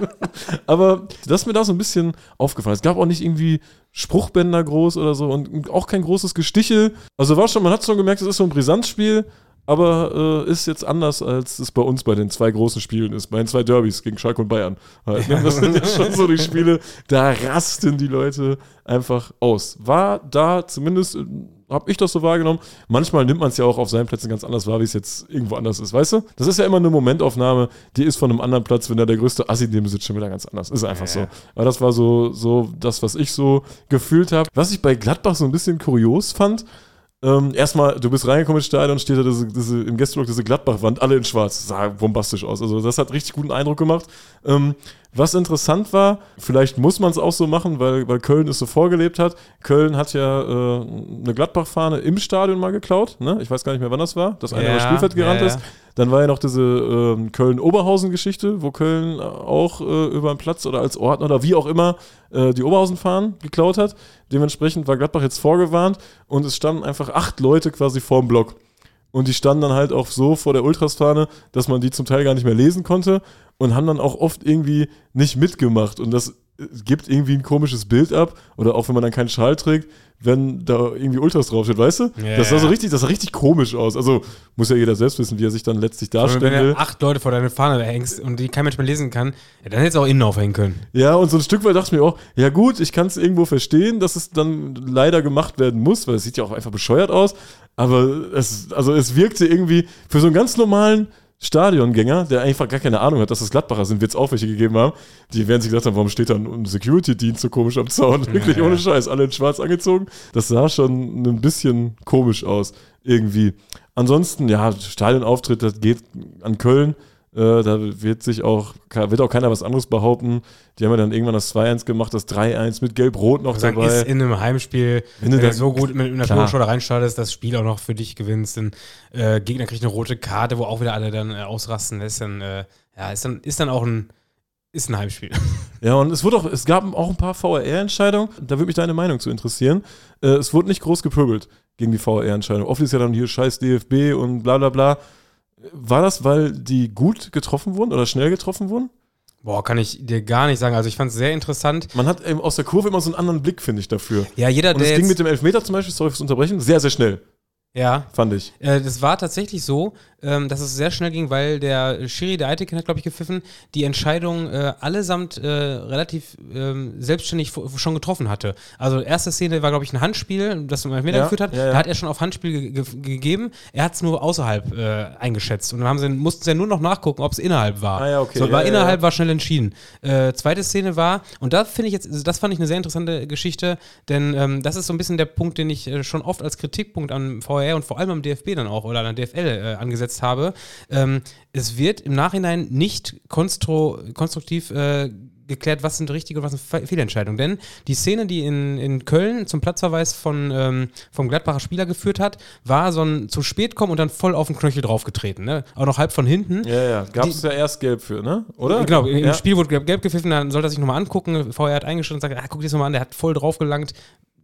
*laughs* Aber das ist mir da so ein bisschen aufgefallen. Es gab auch nicht irgendwie Spruchbänder groß oder so und auch kein großes Gestichel. Also war schon, man hat schon gemerkt, es ist so ein Brisanzspiel, aber äh, ist jetzt anders, als es bei uns bei den zwei großen Spielen ist, bei den zwei Derbys gegen Schalke und Bayern. Halt, *laughs* ne? Das sind ja schon so die Spiele, da rasten die Leute einfach aus. War da zumindest habe ich das so wahrgenommen. Manchmal nimmt man es ja auch auf seinen Plätzen ganz anders wahr, wie es jetzt irgendwo anders ist, weißt du? Das ist ja immer eine Momentaufnahme, die ist von einem anderen Platz, wenn da der größte Assi neben sitzt, schon wieder ganz anders. Ist einfach so. Aber das war so, so das, was ich so gefühlt habe. Was ich bei Gladbach so ein bisschen kurios fand, ähm, erstmal, du bist reingekommen ins Stadion, steht da diese, diese, im Gästeblock diese Gladbach-Wand, alle in schwarz. Sah bombastisch aus. Also das hat richtig guten Eindruck gemacht. Ähm, was interessant war, vielleicht muss man es auch so machen, weil, weil Köln es so vorgelebt hat. Köln hat ja äh, eine Gladbach-Fahne im Stadion mal geklaut. Ne? Ich weiß gar nicht mehr, wann das war, dass einer ja, über Spielfeld gerannt ja, ja. ist. Dann war ja noch diese äh, Köln-Oberhausen-Geschichte, wo Köln auch äh, über einen Platz oder als Ordner oder wie auch immer äh, die Oberhausen-Fahnen geklaut hat. Dementsprechend war Gladbach jetzt vorgewarnt und es standen einfach acht Leute quasi vorm Block. Und die standen dann halt auch so vor der Ultrasfahne, dass man die zum Teil gar nicht mehr lesen konnte und haben dann auch oft irgendwie nicht mitgemacht. Und das gibt irgendwie ein komisches Bild ab. Oder auch wenn man dann keinen Schal trägt, wenn da irgendwie Ultras draufsteht, weißt du? Ja, das sah so richtig, das sah richtig komisch aus. Also muss ja jeder selbst wissen, wie er sich dann letztlich darstellt. Wenn du acht Leute vor deine Fahne hängst und die kein Mensch mehr lesen kann, ja, dann hättest du auch innen aufhängen können. Ja, und so ein Stück weit dachte ich mir auch, ja gut, ich kann es irgendwo verstehen, dass es dann leider gemacht werden muss, weil es sieht ja auch einfach bescheuert aus. Aber es, also es wirkte irgendwie für so einen ganz normalen Stadiongänger, der einfach gar keine Ahnung hat, dass das Gladbacher sind, wird es auch welche gegeben haben, die werden sich gedacht haben, warum steht da ein Security-Dienst so komisch am Zaun? Wirklich ohne Scheiß, alle in schwarz angezogen. Das sah schon ein bisschen komisch aus, irgendwie. Ansonsten, ja, Stadionauftritt, das geht an Köln. Äh, da wird sich auch, wird auch keiner was anderes behaupten. Die haben ja dann irgendwann das 2-1 gemacht, das 3-1 mit Gelb-Rot noch sagen, dabei. Ist in einem Heimspiel, wenn, wenn du so gut mit einer Tonshow da reinstartest, das Spiel auch noch für dich gewinnst, dann äh, Gegner kriegt eine rote Karte, wo auch wieder alle dann äh, ausrasten lässt, dann, äh, ja, ist dann, ist dann auch ein, ist ein Heimspiel. *laughs* Ja, und es wurde auch, es gab auch ein paar VR-Entscheidungen, da würde mich deine Meinung zu interessieren. Äh, es wurde nicht groß gepöbelt gegen die VR-Entscheidung. Oft ist ja dann hier scheiß DFB und bla bla bla. War das, weil die gut getroffen wurden oder schnell getroffen wurden? Boah, kann ich dir gar nicht sagen. Also ich fand es sehr interessant. Man hat eben aus der Kurve immer so einen anderen Blick, finde ich, dafür. Ja, jeder, Und es ging mit dem Elfmeter zum Beispiel, sorry fürs Unterbrechen, sehr, sehr schnell. Ja. Fand ich. Äh, das war tatsächlich so, ähm, dass es sehr schnell ging, weil der Schiri, der Eitekin hat, glaube ich, gepfiffen, die Entscheidung äh, allesamt äh, relativ ähm, selbstständig schon getroffen hatte. Also erste Szene war, glaube ich, ein Handspiel, das man mir ja, geführt hat. Ja, ja. Da hat er schon auf Handspiel ge ge gegeben. Er hat es nur außerhalb äh, eingeschätzt. Und dann sie, mussten sie ja nur noch nachgucken, ob es innerhalb war. Ah, ja, okay. So, war innerhalb, war schnell entschieden. Äh, zweite Szene war, und da finde ich jetzt, also das fand ich eine sehr interessante Geschichte, denn ähm, das ist so ein bisschen der Punkt, den ich äh, schon oft als Kritikpunkt an VR und vor allem am DFB dann auch oder an der DFL äh, angesetzt habe, ähm, es wird im Nachhinein nicht konstru konstruktiv äh, geklärt, was sind richtige und was sind Fehlentscheidungen. Denn die Szene, die in, in Köln zum Platzverweis von, ähm, vom Gladbacher Spieler geführt hat, war so ein zu spät kommen und dann voll auf den Knöchel draufgetreten. Ne? Auch noch halb von hinten. Ja, ja. Gab es ja erst gelb für, ne? Oder? Genau, im ja. Spiel wurde gelb gepfiffen, dann sollte er sich nochmal angucken. VR hat eingeschritten und sagt, ah, guck dir das nochmal an, der hat voll draufgelangt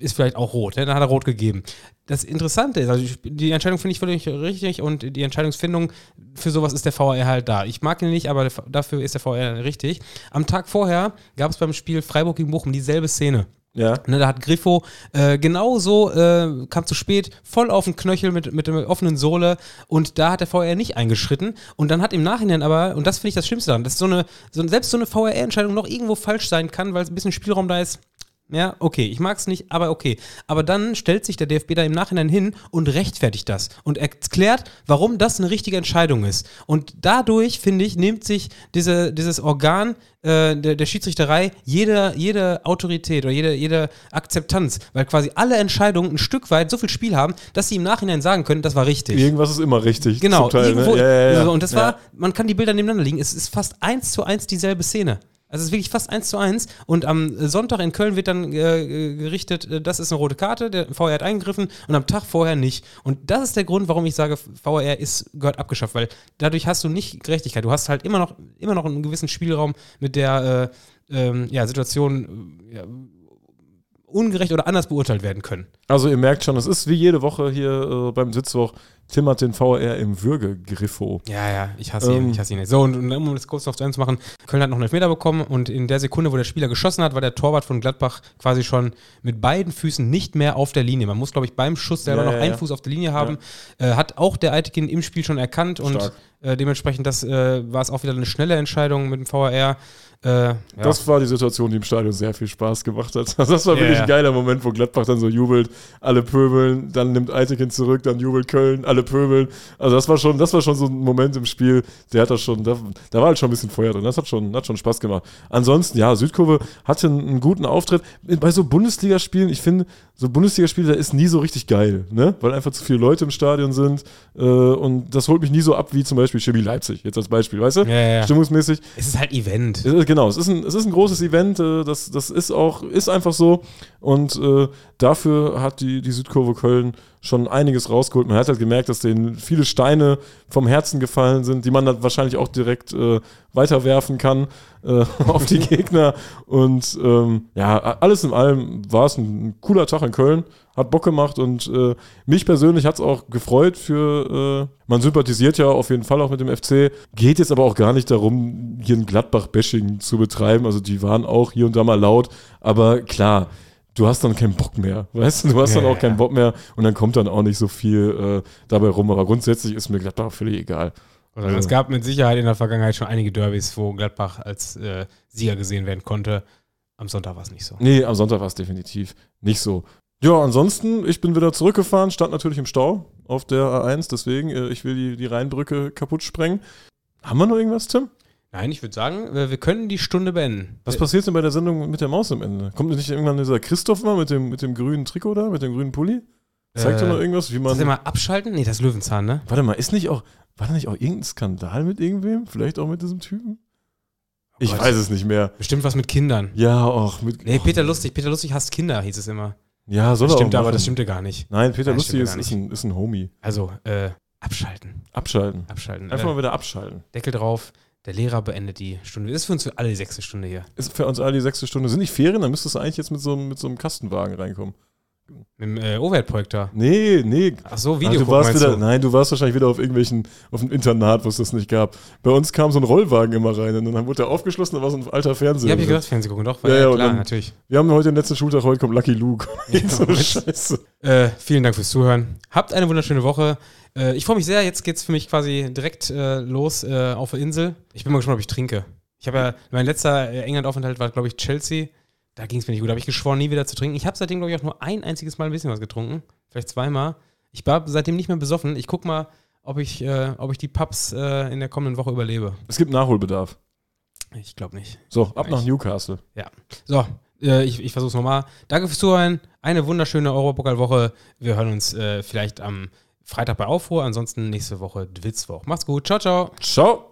ist vielleicht auch rot. Ne? Dann hat er rot gegeben. Das Interessante ist, also die Entscheidung finde ich völlig richtig und die Entscheidungsfindung für sowas ist der VR halt da. Ich mag ihn nicht, aber dafür ist der VR richtig. Am Tag vorher gab es beim Spiel Freiburg gegen Bochum dieselbe Szene. Ja. Ne, da hat Griffo äh, genauso, äh, kam zu spät, voll auf den Knöchel mit, mit der offenen Sohle und da hat der VR nicht eingeschritten und dann hat im Nachhinein aber, und das finde ich das Schlimmste daran, dass so eine, so, selbst so eine VR-Entscheidung noch irgendwo falsch sein kann, weil es ein bisschen Spielraum da ist, ja, okay, ich mag es nicht, aber okay. Aber dann stellt sich der DFB da im Nachhinein hin und rechtfertigt das und erklärt, warum das eine richtige Entscheidung ist. Und dadurch, finde ich, nimmt sich diese, dieses Organ äh, der, der, Schiedsrichterei jede, jede Autorität oder jede, jede Akzeptanz, weil quasi alle Entscheidungen ein Stück weit so viel Spiel haben, dass sie im Nachhinein sagen können, das war richtig. Irgendwas ist immer richtig. Genau, Teil, ne? irgendwo, ja, ja, ja. und das war, man kann die Bilder nebeneinander liegen, es ist fast eins zu eins dieselbe Szene. Also es ist wirklich fast eins zu eins. Und am Sonntag in Köln wird dann äh, gerichtet, äh, das ist eine rote Karte, der VR hat eingegriffen und am Tag vorher nicht. Und das ist der Grund, warum ich sage, VR ist, gehört abgeschafft, weil dadurch hast du nicht Gerechtigkeit. Du hast halt immer noch, immer noch einen gewissen Spielraum mit der äh, ähm, ja, Situation. Ja, ungerecht oder anders beurteilt werden können. Also ihr merkt schon, es ist wie jede Woche hier äh, beim Sitzwoch, Tim hat den VR im Würgegriffo. Ja, ja, ich hasse ähm, ihn, ich hasse ihn nicht. So, und, und um das kurz noch zu Ende zu machen, Köln hat noch einen Elfmeter bekommen und in der Sekunde, wo der Spieler geschossen hat, war der Torwart von Gladbach quasi schon mit beiden Füßen nicht mehr auf der Linie. Man muss, glaube ich, beim Schuss selber ja, noch ja, einen ja. Fuß auf der Linie haben. Äh, hat auch der Eitekin im Spiel schon erkannt Stark. und äh, dementsprechend das äh, war es auch wieder eine schnelle Entscheidung mit dem VR. Äh, ja. Das war die Situation, die im Stadion sehr viel Spaß gemacht hat. Also *laughs* das war yeah, wirklich ein geiler Moment, wo Gladbach dann so jubelt, alle pöbeln, dann nimmt Eitekin zurück, dann jubelt Köln, alle pöbeln. Also das war schon, das war schon so ein Moment im Spiel, der hat das schon, da, da war halt schon ein bisschen Feuer drin. Das hat schon, hat schon Spaß gemacht. Ansonsten, ja, Südkurve hatte einen, einen guten Auftritt. Bei so Bundesligaspielen, ich finde, so Bundesligaspiele, da ist nie so richtig geil, ne? Weil einfach zu viele Leute im Stadion sind. Äh, und das holt mich nie so ab wie zum Beispiel Chemie Leipzig, jetzt als Beispiel, weißt du? Ja, ja. Stimmungsmäßig. Es ist halt Event. Es, genau, es ist ein, es ist ein großes Event, äh, das, das ist auch, ist einfach so. Und äh, dafür hat die, die Südkurve Köln schon einiges rausgeholt. Man hat halt gemerkt, dass denen viele Steine vom Herzen gefallen sind, die man dann wahrscheinlich auch direkt äh, weiterwerfen kann äh, *laughs* auf die Gegner. Und ähm, ja, alles in allem war es ein, cooler Tag in Köln, hat Bock gemacht und äh, mich persönlich hat es auch gefreut für, äh, man sympathisiert ja auf jeden Fall auch mit dem FC, geht jetzt aber auch gar nicht darum, hier ein Gladbach-Bashing zu betreiben. Also die waren auch hier und da mal laut, aber klar, du hast dann keinen Bock mehr, weißt du, du hast ja, dann auch keinen Bock mehr und dann kommt dann auch nicht so viel äh, dabei rum, aber grundsätzlich ist mir Gladbach völlig egal. Also, es gab mit Sicherheit in der Vergangenheit schon einige Derbys, wo Gladbach als äh, Sieger gesehen werden konnte. Am Sonntag war es nicht so. Nee, am Sonntag war es definitiv nicht so. Ja, ansonsten, ich bin wieder zurückgefahren, stand natürlich im Stau auf der A1, deswegen, äh, ich will die, die Rheinbrücke kaputt sprengen. Haben wir noch irgendwas, Tim? Nein, ich würde sagen, wir können die Stunde beenden. Was passiert denn bei der Sendung mit der Maus am Ende? Kommt nicht irgendwann dieser Christoph mal mit dem, mit dem grünen Trikot da, mit dem grünen Pulli? Zeigt äh, er noch irgendwas, wie man. Das mal abschalten? Nee, das ist Löwenzahn, ne? Warte mal, ist nicht auch, war da nicht auch irgendein Skandal mit irgendwem? Vielleicht auch mit diesem Typen? Oh ich weiß es nicht mehr. Bestimmt was mit Kindern. Ja, auch mit. Nee, Peter Lustig. Peter Lustig hasst Kinder, hieß es immer. Ja, soll das stimmt, aber das stimmte gar nicht. Nein, Peter Nein, Lustig ist, ist, ein, ist ein Homie. Also, äh, abschalten. Abschalten. Abschalten. Einfach äh, mal wieder abschalten. Deckel drauf. Der Lehrer beendet die Stunde. Das ist für uns alle die sechste Stunde hier. Ist für uns alle die sechste Stunde. Sind nicht Ferien? Dann müsstest du eigentlich jetzt mit so, mit so einem Kastenwagen reinkommen. Mit dem äh, Overhead-Projektor. Nee, nee. Ach so, Ach, Video du warst wieder, nein, du warst wahrscheinlich wieder auf irgendwelchen, auf einem Internat, wo es das nicht gab. Bei uns kam so ein Rollwagen immer rein und dann wurde der aufgeschlossen, da war so ein alter Fernseher. Ja, hab ich gedacht, Fernsehen gucken, doch. War Ja, ja, klar, dann- natürlich. Wir haben heute den letzten Schultag, heute kommt Lucky Luke. *laughs* Ja, so. Scheiße. Äh, vielen Dank fürs Zuhören. Habt eine wunderschöne Woche. Äh, ich freue mich sehr. Jetzt geht's für mich quasi direkt äh, los äh, auf der Insel. Ich bin mal gespannt, ob ich trinke. Ich habe ja, mein letzter äh, England-Aufenthalt war, glaube ich, Chelsea. Da ging es mir nicht gut. Da habe ich geschworen, nie wieder zu trinken. Ich habe seitdem, glaube ich, auch nur ein einziges Mal ein bisschen was getrunken. Vielleicht zweimal. Ich war seitdem nicht mehr besoffen. Ich guck mal, ob ich, äh, ob ich die Pubs äh, in der kommenden Woche überlebe. Es gibt Nachholbedarf. Ich glaube nicht. So, ab nach Newcastle. So, äh, ich, ich versuche es nochmal. Danke fürs Zuhören. Eine wunderschöne Europokalwoche. Wir hören uns äh, vielleicht am Freitag bei Aufruhr. Ansonsten nächste Woche Dwitzwoch. Macht's gut. Ciao, ciao. Ciao.